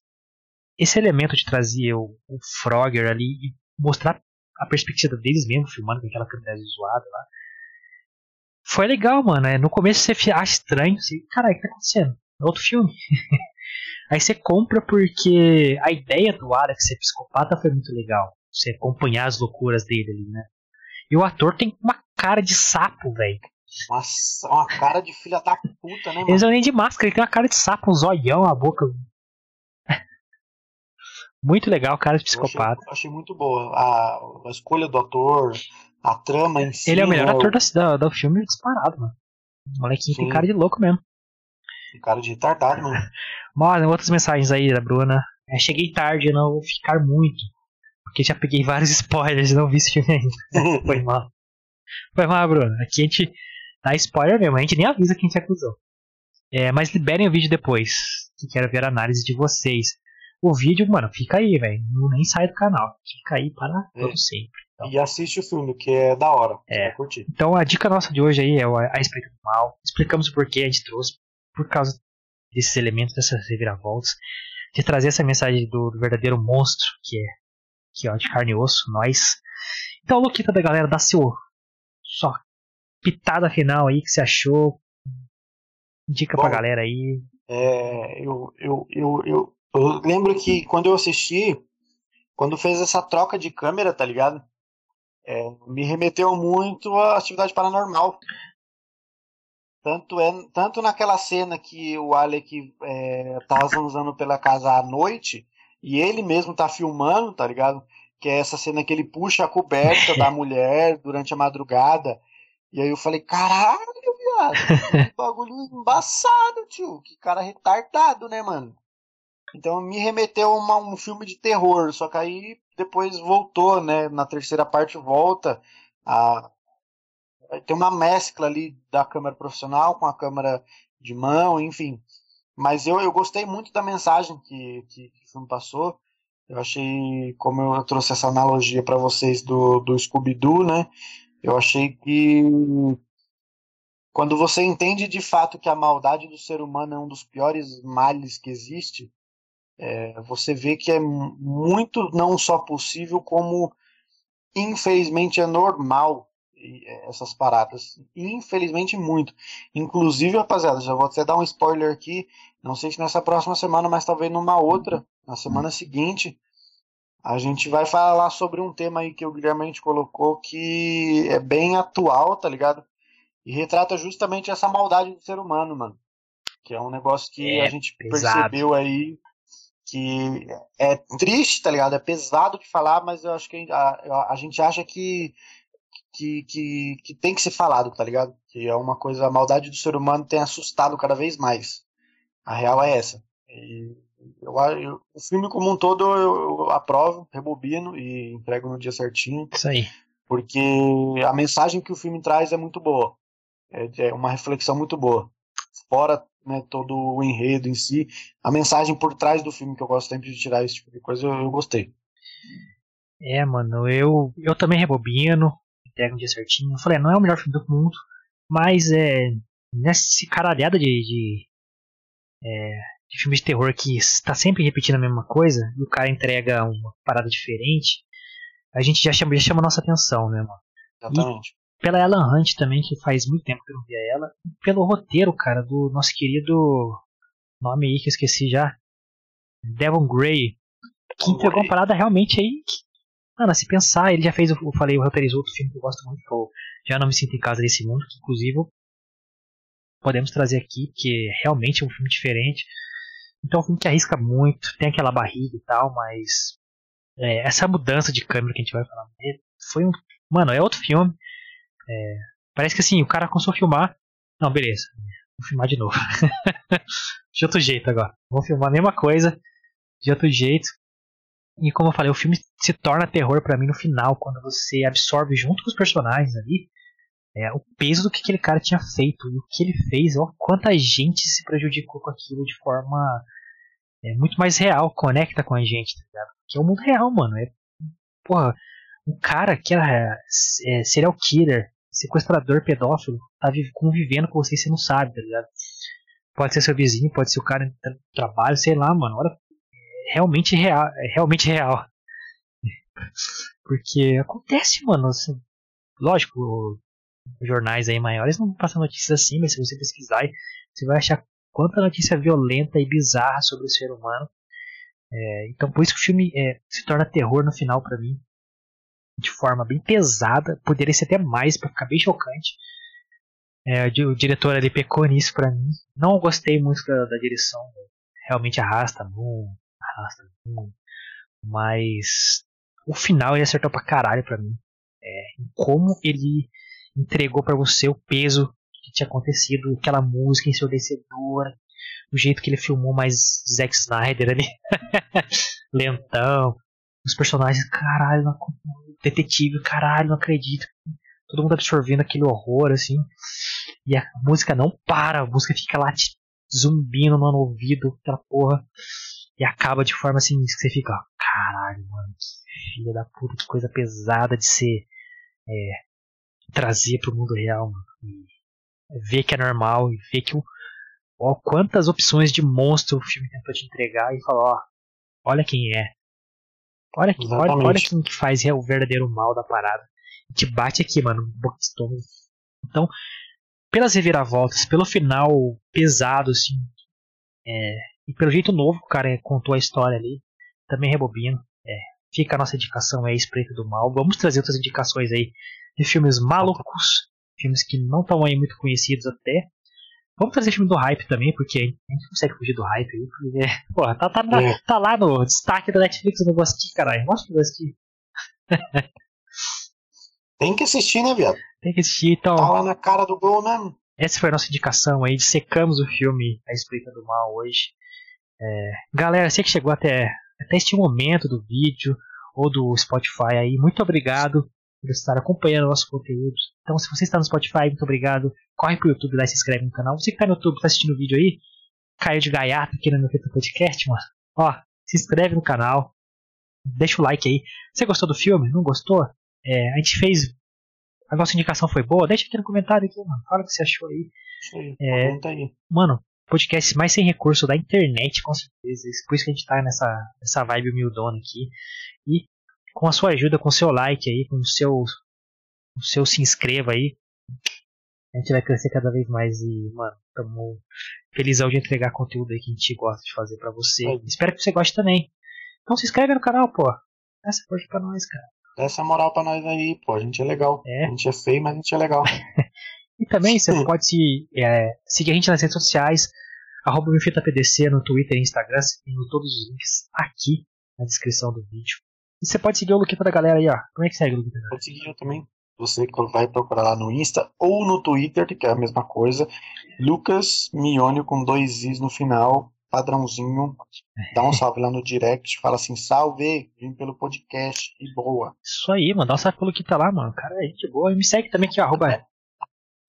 esse elemento de trazer o, o Frogger ali e mostrar a perspectiva deles mesmo filmando com aquela câmera zoada lá, foi legal, mano. É, no começo você acha estranho, você, caralho, o que tá acontecendo? É outro filme. Aí você compra porque a ideia do Alex ser psicopata foi muito legal. Você acompanhar as loucuras dele ali, né? E o ator tem uma cara de sapo, velho. Nossa, uma cara de filha da puta, né, mano? Eles nem de máscara, ele tem uma cara de sapo, um zoião, a boca. muito legal, cara de psicopata. Eu achei, achei muito boa a, a escolha do ator, a trama em si. Ele é o melhor né, ator da, do filme disparado, mano. O molequinho Sim. tem cara de louco mesmo. Tem cara de retardado, mano. Mano, outras mensagens aí da Bruna. É, cheguei tarde, não vou ficar muito. Porque já peguei vários spoilers e não vi esse filme ainda. Foi mal. Foi mal, Bruna. Aqui a gente Dá spoiler mesmo, a gente nem avisa quem se acusou. É, mas liberem o vídeo depois, que quero ver a análise de vocês. O vídeo, mano, fica aí, velho. Nem sai do canal. Fica aí para é. todo sempre. Então, e assiste o filme, que é da hora. É. Então a dica nossa de hoje aí é a Explica do Mal. Explicamos o porquê a gente trouxe. Por causa desses elementos, dessas reviravoltas. De trazer essa mensagem do, do verdadeiro monstro, que é que ó, de carne e osso, nós. Então, Luquita da galera, dá seu só pitada final aí que você achou. Dica Bom, pra galera aí. É, eu, eu, eu, eu, eu lembro que quando eu assisti, quando fez essa troca de câmera, tá ligado? É, me remeteu muito à atividade paranormal. Tanto, é, tanto naquela cena que o Alec é, tá usando pela casa à noite, e ele mesmo tá filmando, tá ligado? Que é essa cena que ele puxa a coberta da mulher durante a madrugada. E aí eu falei, caralho, viado, que bagulho embaçado, tio. Que cara retardado, né, mano? Então me remeteu a um filme de terror, só que aí depois voltou, né? Na terceira parte volta a tem uma mescla ali da câmera profissional com a câmera de mão, enfim. Mas eu, eu gostei muito da mensagem que, que, que o filme passou. Eu achei, como eu trouxe essa analogia para vocês do, do Scooby-Doo, né? Eu achei que quando você entende de fato que a maldade do ser humano é um dos piores males que existe, é, você vê que é muito não só possível, como infelizmente é normal é, essas paradas. Infelizmente, muito. Inclusive, rapaziada, já vou até dar um spoiler aqui. Não sei se nessa próxima semana, mas talvez numa outra, na semana seguinte, a gente vai falar sobre um tema aí que o Guilherme a gente colocou que é bem atual, tá ligado? E retrata justamente essa maldade do ser humano, mano. Que é um negócio que é a gente pesado. percebeu aí que é triste, tá ligado? É pesado de falar, mas eu acho que a, a gente acha que que, que, que tem que ser falado, tá ligado? Que é uma coisa, a maldade do ser humano tem assustado cada vez mais. A real é essa. E eu, eu, o filme como um todo eu, eu, aprovo, rebobino e entrego no dia certinho. Isso aí. Porque a mensagem que o filme traz é muito boa. É, é uma reflexão muito boa. Fora né, todo o enredo em si, a mensagem por trás do filme que eu gosto sempre de tirar esse tipo de coisa, eu, eu gostei. É, mano, eu, eu também rebobino, entrega um dia certinho. Eu falei, não é o melhor filme do mundo, mas é nessa caralhada de, de, é, de filmes de terror que está sempre repetindo a mesma coisa e o cara entrega uma parada diferente, a gente já chama, já chama nossa atenção, né, mano? Exatamente. Pela Ellen Hunt também, que faz muito tempo que eu não via ela, e pelo roteiro, cara, do nosso querido nome aí que eu esqueci já, Devon Gray, que entregou uma parada realmente aí Mano, se pensar, ele já fez, eu falei, o roteirizou outro filme que eu gosto muito, que eu Já Não Me Sinto em Casa Nesse Mundo, que inclusive podemos trazer aqui, porque realmente é um filme diferente. Então é um filme que arrisca muito, tem aquela barriga e tal, mas é, essa mudança de câmera que a gente vai falar foi um. Mano, é outro filme. É, parece que assim, o cara começou a filmar. Não, beleza. Vou filmar de novo. de outro jeito agora. Vou filmar a mesma coisa, de outro jeito. E como eu falei, o filme se torna terror para mim no final, quando você absorve junto com os personagens ali é, o peso do que aquele cara tinha feito e o que ele fez, ó, quanta gente se prejudicou com aquilo de forma é, muito mais real, conecta com a gente, tá ligado? Que é o mundo real, mano. É, porra, um cara que era é, serial killer, sequestrador, pedófilo, tá convivendo com você e você não sabe, tá ligado? Pode ser seu vizinho, pode ser o cara no trabalho, sei lá, mano. Olha realmente real, é realmente real. Porque acontece, mano. Assim, lógico, jornais aí maiores não passam notícias assim, mas se você pesquisar, você vai achar quanta notícia violenta e bizarra sobre o ser humano. É, então, por isso que o filme é, se torna terror no final para mim, de forma bem pesada. Poderia ser até mais para ficar bem chocante. É, o diretor ali pecou nisso para mim. Não gostei muito da, da direção, realmente arrasta arrasta Mas o final ele acertou pra caralho pra mim. É, como ele entregou para você o peso que tinha acontecido, aquela música ensurdecedora, o jeito que ele filmou mais Zack Snyder ali, lentão, os personagens, caralho, não, detetive, caralho, não acredito, todo mundo absorvendo aquele horror, assim, e a música não para, a música fica lá te zumbindo no ouvido, aquela porra. E acaba de forma assim que você fica, caralho, mano, que filha da puta, que coisa pesada de ser é, trazer pro mundo real, mano. E ver que é normal e ver que o, ó, quantas opções de monstro o filme tentou te entregar e falar, ó, olha quem é. Olha, olha, olha quem que faz o verdadeiro mal da parada. Te bate aqui, mano, boca Então, pelas reviravoltas, pelo final pesado, assim, é, e pelo jeito novo que o cara contou a história ali, também rebobino. É, fica a nossa indicação aí, Espreita do Mal. Vamos trazer outras indicações aí de filmes malucos, filmes que não estão aí muito conhecidos até. Vamos trazer filme do hype também, porque a gente consegue fugir do hype aí. Porque, porra, tá, tá, é. tá, lá no destaque da Netflix, não vou assistir, caralho. Mostra pra assistir. Tem que assistir, né, viado? Tem que assistir, então. Tá lá na cara do gol mesmo. Essa foi a nossa indicação aí, secamos o filme A Espreita do Mal hoje. É, galera, você que chegou até, até este momento do vídeo ou do Spotify aí, muito obrigado por estar acompanhando nossos conteúdos. Então, se você está no Spotify, muito obrigado. Corre pro YouTube lá e se inscreve no canal. Você que está no YouTube, está assistindo o vídeo aí, caiu de gaiato aqui no meu podcast, mano. Ó, se inscreve no canal, deixa o like aí. Você gostou do filme? Não gostou? É, a gente fez. A nossa indicação foi boa? Deixa aqui no comentário aqui, mano. Fala o que você achou aí. Sim, é, aí. Mano, podcast mais sem recurso da internet, com certeza. Por isso que a gente tá nessa, nessa vibe humildona aqui. E com a sua ajuda, com o seu like aí, com o seu, o seu se inscreva aí, a gente vai crescer cada vez mais e, mano, estamos felizão de entregar conteúdo aí que a gente gosta de fazer para você. É. Espero que você goste também. Então se inscreve no canal, pô. Essa força pra nós, cara. Essa moral pra nós aí, pô. A gente é legal. É. A gente é feio, mas a gente é legal. e também você pode se, é, seguir a gente nas redes sociais, arroba PDC no Twitter e Instagram. Tem todos os links aqui na descrição do vídeo. E você pode seguir o Luquita da galera aí, ó. Como é que segue o Luquita? Pode seguir eu também. Você vai procurar lá no Insta ou no Twitter, que é a mesma coisa. Lucas Mione com dois Is no final, padrãozinho. Dá um salve lá no direct, fala assim, salve, vim pelo podcast e boa. Isso aí, mano. Dá um salve pro Luquita lá, mano. Cara, é gente boa. E me segue também aqui, arroba.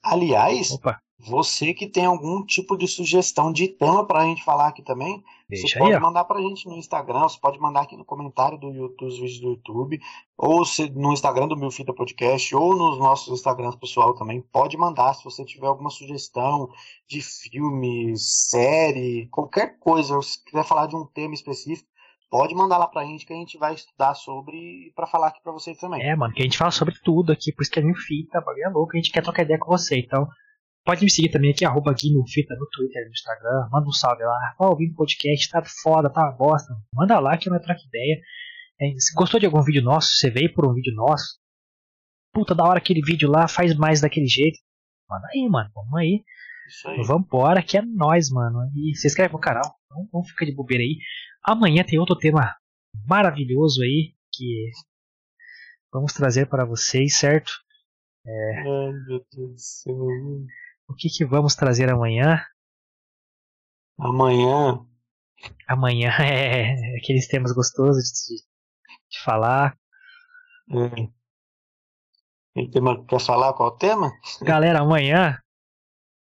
Aliás, Opa. Você que tem algum tipo de sugestão de tema para a gente falar aqui também, Deixa você aí, pode ó. mandar para a gente no Instagram, você pode mandar aqui no comentário do YouTube, dos vídeos do YouTube, ou se, no Instagram do Meu Fita Podcast, ou nos nossos Instagrams pessoal também. Pode mandar se você tiver alguma sugestão de filme, série, qualquer coisa, ou se quiser falar de um tema específico, pode mandar lá pra gente que a gente vai estudar sobre para falar aqui pra vocês também. É, mano, que a gente fala sobre tudo aqui, por isso que é Meu Fita, bagulho é louco, a gente quer trocar ideia com você, então Pode me seguir também aqui, arroba Fita no Twitter e no Instagram. Manda um salve lá. Ó, ouvindo podcast, tá foda, tá uma bosta. Manda lá que eu não troco ideia. É, se gostou de algum vídeo nosso, você veio por um vídeo nosso. Puta, da hora aquele vídeo lá, faz mais daquele jeito. Manda aí, mano. Vamos aí. Isso aí. Vambora, que é nós, mano. E se inscreve no canal. Não, não fica de bobeira aí. Amanhã tem outro tema maravilhoso aí que vamos trazer para vocês, certo? É... Ai, meu Deus do céu. O que, que vamos trazer amanhã? Amanhã. Amanhã é aqueles temas gostosos de, de falar. É. tema, quer falar qual é o tema? Galera, amanhã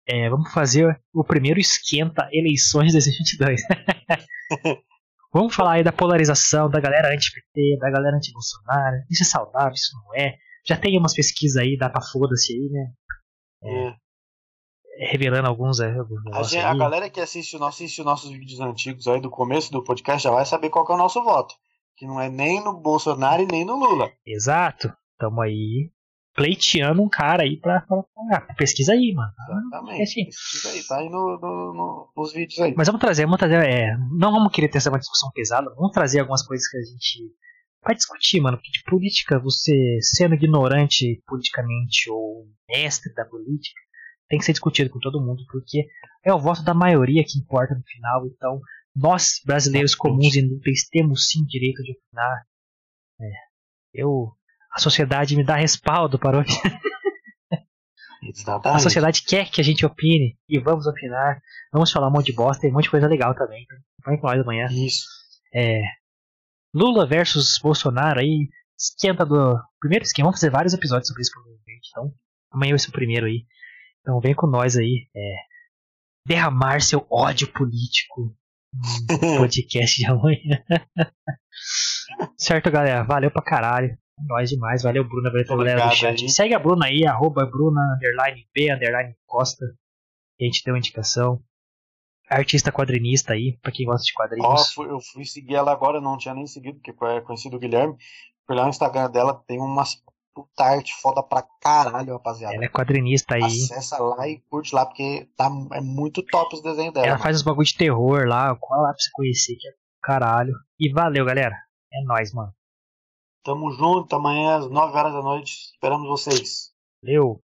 é, vamos fazer o primeiro esquenta eleições 2022. vamos falar aí da polarização da galera anti-PT, da galera anti-Bolsonaro. Isso é saudável, isso não é. Já tem umas pesquisas aí, dá pra foda-se aí, né? É. revelando alguns. É, a, gente, a, galera que assiste, assiste os nossos vídeos antigos aí do começo do podcast já vai saber qual é o nosso voto. Que não é nem no Bolsonaro e nem no Lula. Exato. Tamo aí pleiteando um cara aí pra falar. Ah, pesquisa aí, mano. Exatamente. Assim. Pesquisa aí, tá aí no, no, no, nos vídeos aí. Mas vamos trazer, vamos trazer. É, não vamos querer ter essa uma discussão pesada, vamos trazer algumas coisas que a gente vai discutir, mano. Porque de política, você sendo ignorante politicamente ou mestre da política, tem que ser discutido com todo mundo, porque é o voto da maioria que importa no final. Então, nós, brasileiros comuns e inúteis, temos sim direito de opinar. É, eu, a sociedade me dá respaldo para opinar. A sociedade quer que a gente opine e vamos opinar. Vamos falar um monte de bosta e um monte de coisa legal também. Então, com nós amanhã. Isso. É, Lula versus Bolsonaro aí. Esquenta do. Primeiro esquema, vamos fazer vários episódios sobre isso provavelmente. Então, amanhã vai ser o primeiro aí. Então vem com nós aí. É, derramar seu ódio político no podcast de amanhã. certo, galera? Valeu pra caralho. Nós demais. Valeu, Bruna. Valeu pra galera do chat. Segue a Bruna aí, arroba Bruna, underline B, underline Costa. A gente deu uma indicação. Artista quadrinista aí, pra quem gosta de quadrinhos. Oh, eu fui seguir ela agora, não tinha nem seguido, porque é conhecido o Guilherme. Por lá no Instagram dela tem umas puta arte foda pra caralho, rapaziada. Ela é quadrinista aí. Acessa lá e curte lá, porque tá, é muito top os desenhos dela. Ela mano. faz os bagulho de terror lá, qual lá pra você conhecer, que é caralho. E valeu, galera. É nóis, mano. Tamo junto, amanhã às 9 horas da noite. Esperamos vocês. Valeu.